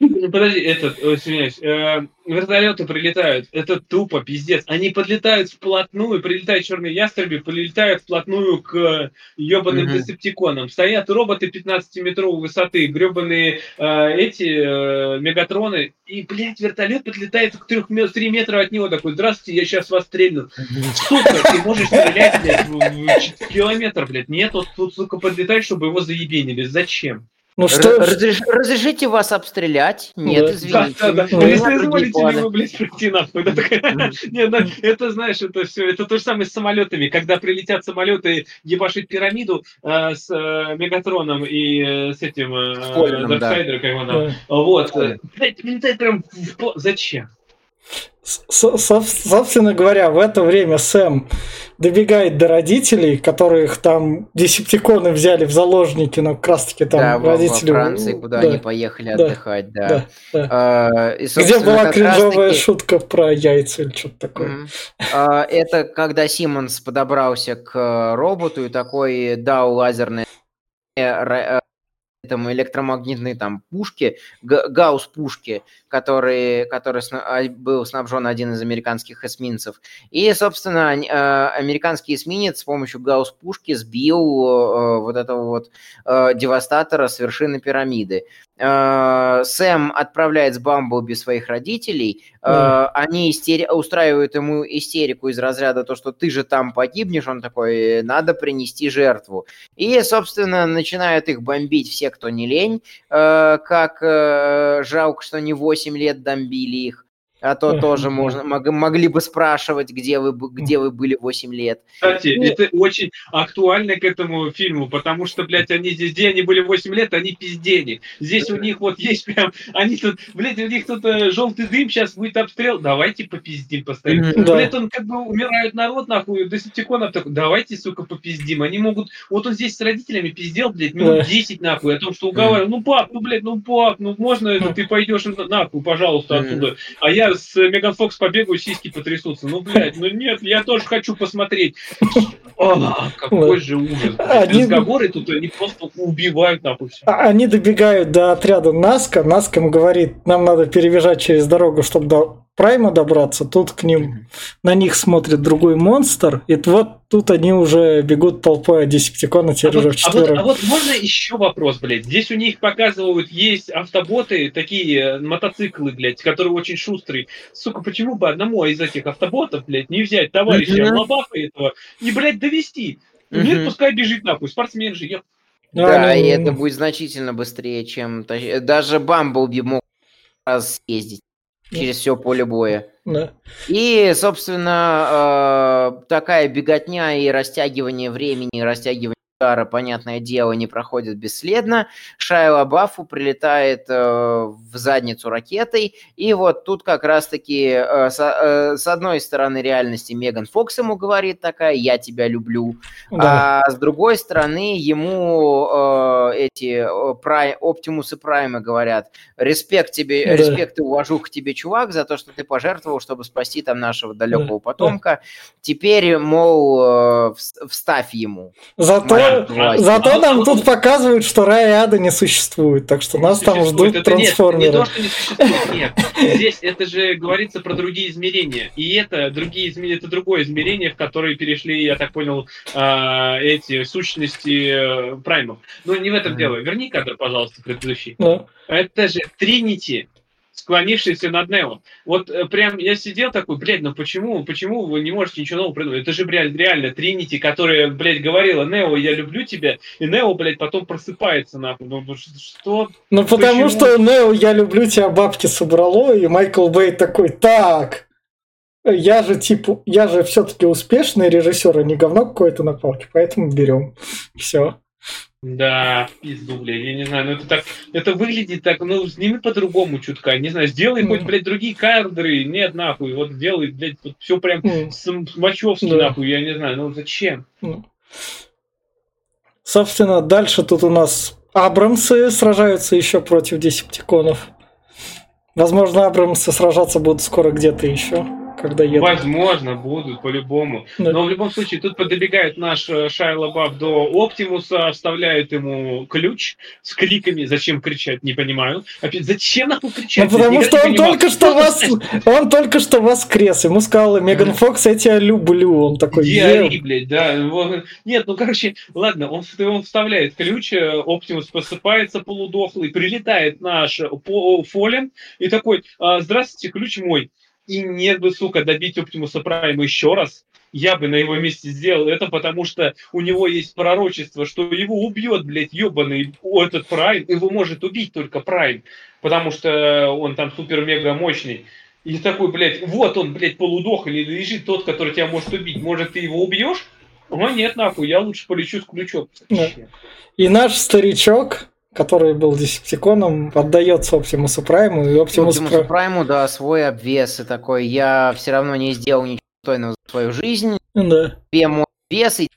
Ну, Подожди, этот, э, извиняюсь, э, вертолеты прилетают, это тупо, пиздец. Они подлетают вплотную, прилетают черные ястребы, прилетают вплотную к ебаным Мгм. десептиконам. Стоят роботы 15-метровой высоты, гребаные эти э, мегатроны, и, блядь, вертолет подлетает к 3 метра от него, такой, здравствуйте, я сейчас вас стрельну. Сука, ты можешь стрелять, блядь, в, в километр, блядь. Нет, вот тут, сука, подлетает, чтобы его заебенили. Зачем? Ну что, разреш- Разрешите вас обстрелять? Нет, Да. извините. Да, да, да. Ну, если изволите планы. ли вы, блядь, пройти нахуй. Да, такая- Не, ну, это, знаешь, это все, это то же самое с самолетами. Когда прилетят самолеты ебашить пирамиду э, с э, Мегатроном и э, с этим э, Колином, да. Дарксайдером, как его там. да. Вот. Блядь, прям Зачем? Со- собственно говоря, в это время Сэм добегает до родителей, которых там десептиконы взяли в заложники, но как раз таки там Да, во, во родители... Франции, куда да, они поехали да, отдыхать, да. да, да. А, и, Где была как кринжовая раз-таки- шутка про яйца или что-то такое. Мгм. А, Это когда Симмонс подобрался к э, роботу и такой дал лазерные э, этому электромагнитные там пушки, га- гаусс-пушки, который, который а, был снабжен один из американских эсминцев. И, собственно, э, американский эсминец с помощью гаусс-пушки сбил э, вот этого вот э, девастатора с вершины пирамиды. Э, Сэм отправляет с Бамблби своих родителей, Мгм. они истери- устраивают ему истерику из разряда то, что ты же там погибнешь, он такой, надо принести жертву. И, собственно, начинают их бомбить все, кто не лень, как жалко, что не 8 лет бомбили их, а то тоже можно, мог- могли бы спрашивать, где вы, где вы были 8 лет. Кстати, Ну- это очень актуально к этому фильму, потому что, блядь, они здесь, где они были 8 лет, они пиздени. Здесь у них вот есть прям, они тут, блядь, у них тут э, желтый дым, сейчас будет обстрел, давайте попиздим постоянно. Мгм. Да. Блядь, он как бы умирает народ, нахуй, десептиконов такой, давайте, сука, попиздим. Они могут, вот он здесь с родителями пиздел, блядь, минут Да. 10, нахуй, о том, что уговаривал, ну, пап, ну, блядь, ну, пап, ну, можно это, ты пойдешь на- нахуй, пожалуйста, отсюда. А я с Меган Фокс побегаю, сиськи потрясутся. Ну, блядь, ну нет, я тоже хочу посмотреть. А, какой же ужас. Они- Разговоры тут, они просто убивают нахуй всё. А- Они добегают до отряда Наска. Наска им говорит, нам надо перебежать через дорогу, чтобы до Прайма добраться. Тут к ним, на них смотрит другой монстр. И вот тут они уже бегут толпой, Десептикона А теперь вот, уже а, вот, а вот можно еще вопрос, блядь? Здесь у них показывают, есть автоботы, такие э, мотоциклы, блядь, которые очень шустрые. Сука, почему бы одному из этих автоботов, блядь, не взять товарища Мгм. Лобаха этого и, блядь, довести? Мгм. Нет, пускай бежит нахуй, спортсмен же, я Да, Они- и это будет значительно быстрее, чем... Даже Бамблби мог раз съездить через все поле боя. Да. И, собственно, э, такая беготня и растягивание времени, и растягивание удара, понятное дело, не проходит бесследно. Шайла Баффу прилетает э, в задницу ракетой, и вот тут как раз-таки э, со- э, с одной стороны реальности Меган Фокс ему говорит такая «я тебя люблю», Да. а с другой стороны ему э, эти э, Прай- Оптимус и Праймы говорят «респект тебе, Да. респект и уважуха тебе, чувак, за то, что ты пожертвовал, чтобы спасти там нашего далекого потомка. Теперь, мол, э, вс- вставь ему». Зато, Зато, нам тут показывают, что рай и ада не существует, так что нас там ждут трансформеры. Не то, что не существует, нет. Здесь это же говорится про другие измерения. И это другие измерения, это другое измерение, в которое перешли, я так понял, а, эти сущности э, праймов. Но не в этом дело. Верни кадр, пожалуйста, предыдущий. Это же Тринити, склонившийся над Нео. Вот э, прям я сидел такой, блядь, ну почему, почему вы не можете ничего нового придумать? Это же, блядь, реально Тринити, которая, блядь, говорила, Нео, я люблю тебя, и Нео, блядь, потом просыпается, нахуй. Ну, ну, что? Ну потому Почему? что Нео, я люблю тебя, бабки собрало, и Майкл Бэй такой, так, я же типа, я же все-таки успешный режиссер, а не говно какое-то на палке, поэтому берем. Все. Да, в пизду, блядь, я не знаю, ну это так, это выглядит так, ну, сними по-другому чутка, не знаю, сделай хоть, Мгм. блядь, другие кадры, нет, нахуй, вот сделай, блядь, вот все прям с, с мочевски, Да. нахуй, я не знаю, ну зачем? Собственно, дальше тут у нас Абрамсы сражаются еще против десептиконов. Возможно, Абрамсы сражаться будут скоро где-то еще, когда едут. Возможно, будут, по-любому. Да. Но в любом случае, тут подбегает наш э, Шайа Лабаф до Оптимуса, вставляет ему ключ с криками. Зачем кричать, не понимаю. Опять, зачем нахуй Ну, кричать? потому Я что он только что вас, он только что воскрес. Ему сказала Меган Фокс, я тебя люблю. Он такой, Диари, блядь, да. Нет, ну, короче, ладно, он, он вставляет ключ, э, Оптимус просыпается полудохлый, прилетает наш э, Фолен и такой, «А, здравствуйте, ключ мой. И нет бы, сука, добить Оптимуса Прайма еще раз. Я бы на его месте сделал это, потому что у него есть пророчество, что его убьет, блядь, ебаный этот Прайм. Его может убить только Прайм, потому что он там супер-мега мощный. И такой, блядь, вот он, блядь, полудох или лежит тот, который тебя может убить. Может, ты его убьешь? Ну нет, нахуй, я лучше полечу с ключом. Да. И наш старичок, который был десептиконом, отдается Оптимусу Прайму, и Оптимус Оптимусу Прайм... Прайму, да, свой обвес и такой, я все равно не сделал ничего достойного за свою жизнь, Да. тебе мой вес, и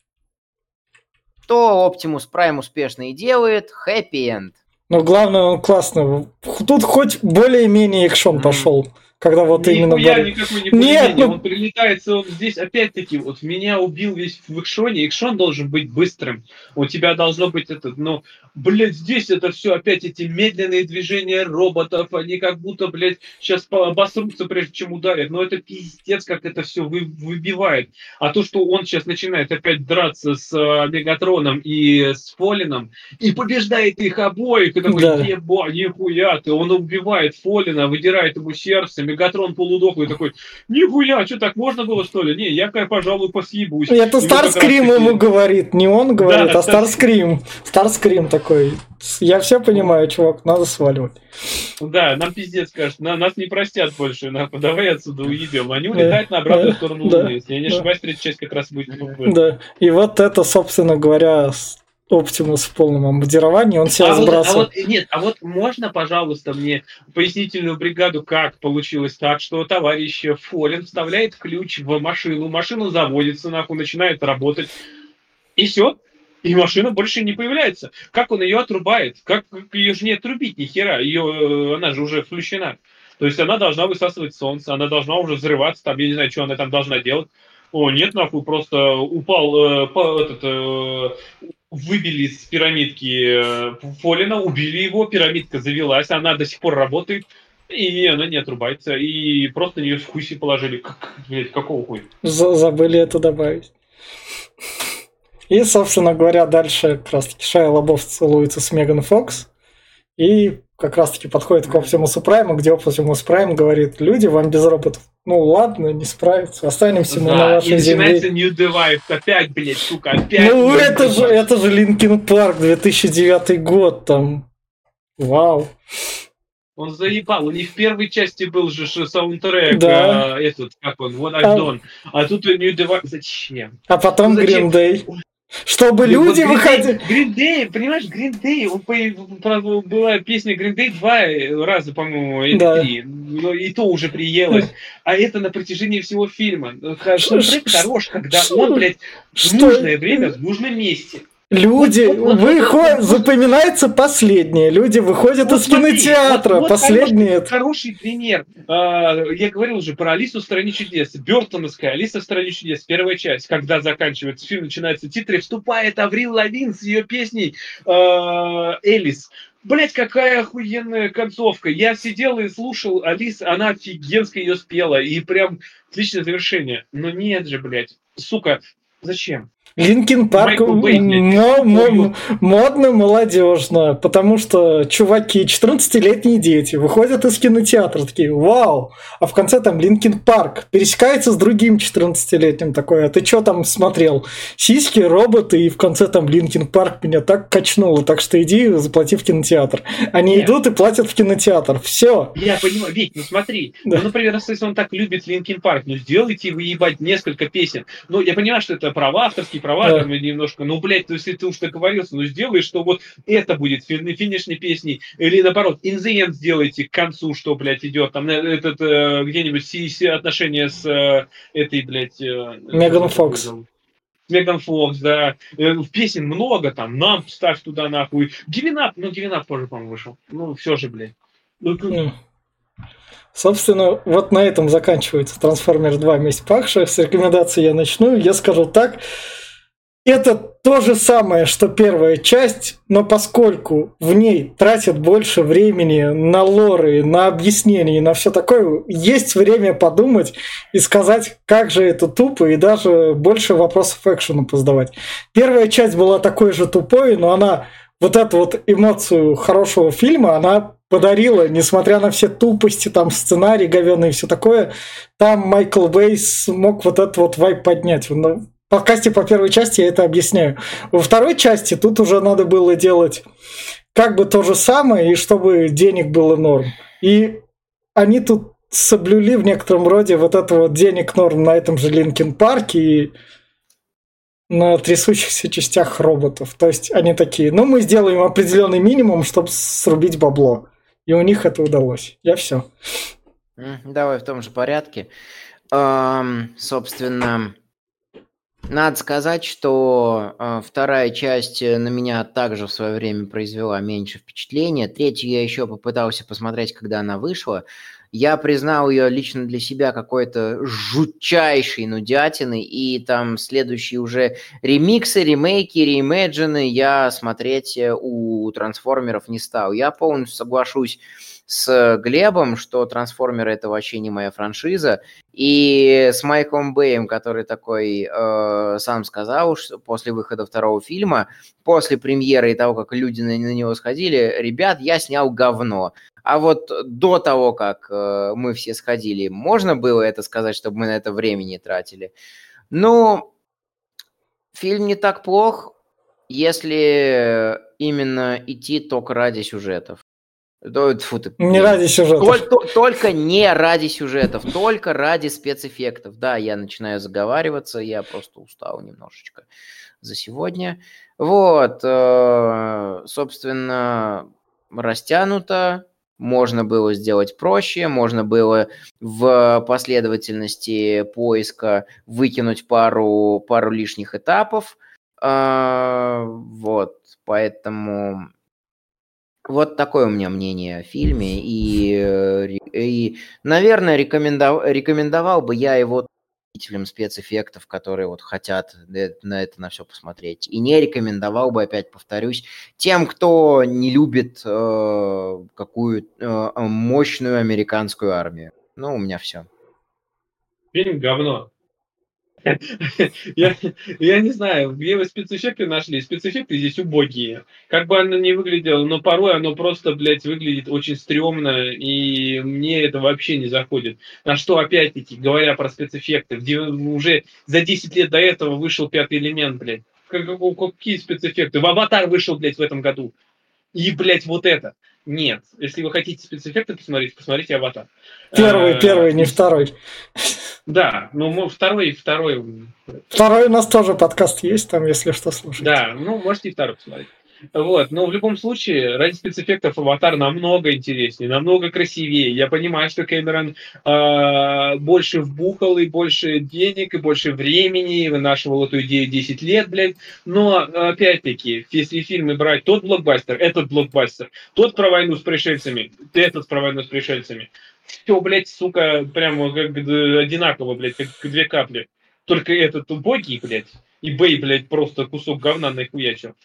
что Оптимус Прайм успешно и делает, хэппи-энд. Но главное, он классно. Тут хоть более-менее экшон Мгм. пошел. Когда вот именно... Нихуя борь- никакой не Нет, ну- Он прилетает, он здесь опять-таки, вот меня убил весь в экшоне. Экшон должен быть быстрым. У тебя должно быть этот, ну, блядь, здесь это все опять эти медленные движения роботов, они как будто, блядь, сейчас обосрутся, прежде чем ударят. Но это пиздец, как это все вы, выбивает. А то, что он сейчас начинает опять драться с э, Мегатроном и с Фолином, и побеждает их обоих, и такой, Да. еба, нихуя ты, он убивает Фолина, выдирает ему сердце, Мегатрон полудохлый такой, нихуя, что так можно было, что ли? Не, я, пожалуй, посъебусь. Это Старскрим ему говорит, не он говорит, Да, а Старскрим. Старскрим такой. Я все понимаю, чувак, надо сваливать. Да, нам пиздец, кажется, на, нас не простят больше, нахуй, давай отсюда уебем. Они улетают на обратную сторону да, Луны, если я не ошибаюсь, третья часть как раз будет. Да. И вот это, собственно говоря, Оптимус в полном обмундировании, он себя А вот, а сбрасывает. вот, нет, а вот можно, пожалуйста, мне пояснительную бригаду, как получилось так, что товарищ Фолин вставляет ключ в машину, машина заводится, нахуй, начинает работать, и все, и машина больше не появляется. Как он ее отрубает? Как, ее же не отрубить, ни хера, ее, э, она же уже включена. То есть она должна высасывать солнце, она должна уже взрываться, там, я не знаю, что она там должна делать. О, нет, нахуй, просто упал, э, по- этот, э, выбили из пирамидки э, Фолина, убили его, пирамидка завелась, она до сих пор работает, и она не отрубается, и просто нее в хуйси положили. Как, блядь, какого хуя? За- забыли это добавить. И, собственно говоря, дальше как раз-таки Шайа Лабаф целуется с Меган Фокс. И как раз-таки подходит к Оптимусу Прайму, где Оптимус Прайм говорит, люди, вам без роботов. Ну ладно, не справиться, останемся мы на Да, и вашей начинается земле. New Divide, опять, блядь, сука, опять. Ну это же, это же Linkin Park, 2009 год, там. Вау. Он заебал, у них в первой части был же саундтрек, Да. э, этот, как он, А- I've Done. А тут New Divide, зачем? А потом Ну? Green Day. Чтобы люди Вот выходили... Day, понимаешь, про- была песня Day два раза, по-моему, или Да. три. Но и то уже приелось. А это на протяжении всего фильма. Саундтрек ш- хорош, когда он, блядь, в нужное время, в нужном месте. Люди выходят, запоминается последнее. Люди выходят вот из смотри, кинотеатра. Вот, вот последнее. Хороший, хороший пример. А, я говорил уже про Алису в стране чудес. Бертоновская Алиса в стране чудес. Первая часть, когда заканчивается фильм, начинаются титры, вступает Аврил Лавин с ее песней а, Элис. Блять, какая охуенная концовка. Я сидел и слушал Алис, она офигенски ее спела. И прям отличное завершение. Но нет же, блядь. Сука, зачем? Linkin Park но, модно, молодежно, потому что чуваки, 14-летние дети, выходят из кинотеатра, такие, вау, а в конце там Linkin Park пересекается с другим 14-летним такой, а ты что там смотрел? Сиськи, роботы, и в конце там Linkin Park меня так качнуло, так что иди, заплати в кинотеатр. Они Нет. идут и платят в кинотеатр, все. Я понимаю, Вить, ну смотри, да. ну, например, если он так любит Linkin Park, ну сделайте вы ебать несколько песен. Ну, я понимаю, что это права авторские, права да. немножко, ну, блядь, то если ты уж договорился, ну, сделай, что вот это будет финишной песней, или наоборот, In the End сделайте к концу, что, блядь, идет, там, этот, э, где-нибудь си, си отношения с э, этой, блядь... Э, Меган Фокс. Меган Фокс, да. Э, песен много там, нам ставь туда нахуй. Гивенап, ну, Гивенап тоже, по-моему, вышел. Ну, все же, блядь. Ну, mm. Собственно, вот на этом заканчивается Трансформер 2 месть пахших. С рекомендацией я начну. Я скажу так. Это то же самое, что первая часть, но поскольку в ней тратят больше времени на лоры, на объяснения и на все такое, есть время подумать и сказать, как же это тупо, и даже больше вопросов экшену позадавать. Первая часть была такой же тупой, но она вот эту вот эмоцию хорошего фильма, она подарила, несмотря на все тупости, там сценарий говёный и все такое, там Майкл Бейс смог вот этот вот вайп поднять подкасте по первой части я это объясняю. Во второй части тут уже надо было делать как бы то же самое, и чтобы денег было норм. И они тут соблюли в некотором роде вот это вот денег норм на этом же Линкен Парке и на трясущихся частях роботов. То есть они такие, ну мы сделаем определенный минимум, чтобы срубить бабло. И у них это удалось. Я все. Давай в том же порядке. Эм, собственно, надо сказать, что э, вторая часть э, на меня также в свое время произвела меньше впечатления. Третью я еще попытался посмотреть, когда она вышла. Я признал ее лично для себя какой-то жутчайшей нудятиной, и там следующие уже ремиксы, ремейки, реимеджины я смотреть э, у трансформеров не стал. Я полностью соглашусь с Глебом, что трансформеры это вообще не моя франшиза, и с Майклом Бэем, который такой э, сам сказал, что после выхода второго фильма, после премьеры и того, как люди на, на него сходили, ребят, я снял говно. А вот до того, как э, мы все сходили, можно было это сказать, чтобы мы на это времени тратили? Ну, фильм не так плох, если именно идти только ради сюжетов. Фу, ты, не ради сюжетов. Только, только не ради сюжетов, только ради спецэффектов. Да, я начинаю заговариваться, я просто устал немножечко за сегодня. Вот, э, собственно, растянуто, можно было сделать проще, можно было в последовательности поиска выкинуть пару, пару лишних этапов. Э, вот, поэтому вот такое у меня мнение о фильме. И, э, и наверное, рекомендов, рекомендовал бы я его любителям спецэффектов, которые вот хотят на это на все посмотреть. И не рекомендовал бы, опять повторюсь, тем, кто не любит э, какую э, мощную американскую армию. Ну, у меня все. Фильм говно. Я, я не знаю, где вы спецэффекты нашли. Спецэффекты здесь убогие. Как бы оно ни выглядело, но порой оно просто, блядь, выглядит очень стрёмно, и мне это вообще не заходит. На что, опять-таки, говоря про спецэффекты, уже за 10 лет до этого вышел пятый элемент, блядь. Какие спецэффекты? В «Аватар» вышел, блядь, в этом году. И, блядь, вот это. Нет. Если вы хотите спецэффекты посмотреть, посмотрите «Аватар». Первый, а, первый, не второй. Да, ну второй, второй. Второй у нас тоже подкаст есть, там, если что, слушать. Да, ну можете и второй посмотреть. Вот, но в любом случае, ради спецэффектов «Аватар» намного интереснее, намного красивее. Я понимаю, что Кэмерон э, больше вбухал и больше денег, и больше времени, и вынашивал эту идею 10 лет, блядь. Но, опять-таки, если фильмы брать тот блокбастер, этот блокбастер, тот про войну с пришельцами, этот про войну с пришельцами, все, блядь, сука, прямо как одинаково, блядь, как две капли. Только этот убогий, блядь, и Бэй, блядь, просто кусок говна нахуячил.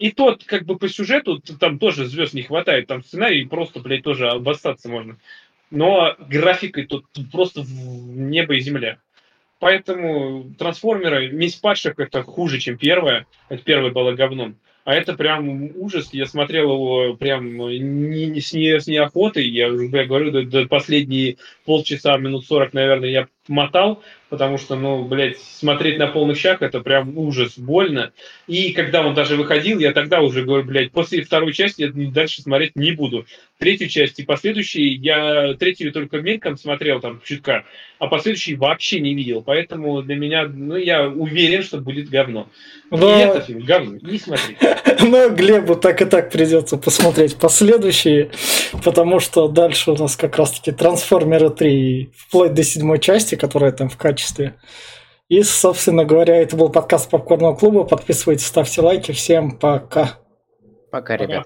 И тот, как бы по сюжету, там тоже звезд не хватает, там сценарий просто, блядь, тоже обоссаться можно. Но графикой тут просто небо и земля. Поэтому трансформеры, месть падших это хуже, чем первая. Это первая была говном. А это прям ужас. Я смотрел его прям не, не, с, не, с неохотой. Я, я говорю, до, до последние полчаса, минут сорок, наверное, я мотал, потому что, ну, блядь, смотреть на полных щах это прям ужас, больно. И когда он даже выходил, я тогда уже говорю, блядь, после второй части я дальше смотреть не буду. Третью часть и последующие, я третью только мельком смотрел там чутка, а последующий вообще не видел. Поэтому для меня, ну, я уверен, что будет говно. Но... И это фильм говно, не смотри. [laughs] Но Глебу так и так придется посмотреть последующие, потому что дальше у нас как раз-таки Трансформеры 3, вплоть до седьмой части, которая там в качестве. И, собственно говоря, это был подкаст Попкорного клуба. Подписывайтесь, ставьте лайки. Всем пока. Пока, ребят.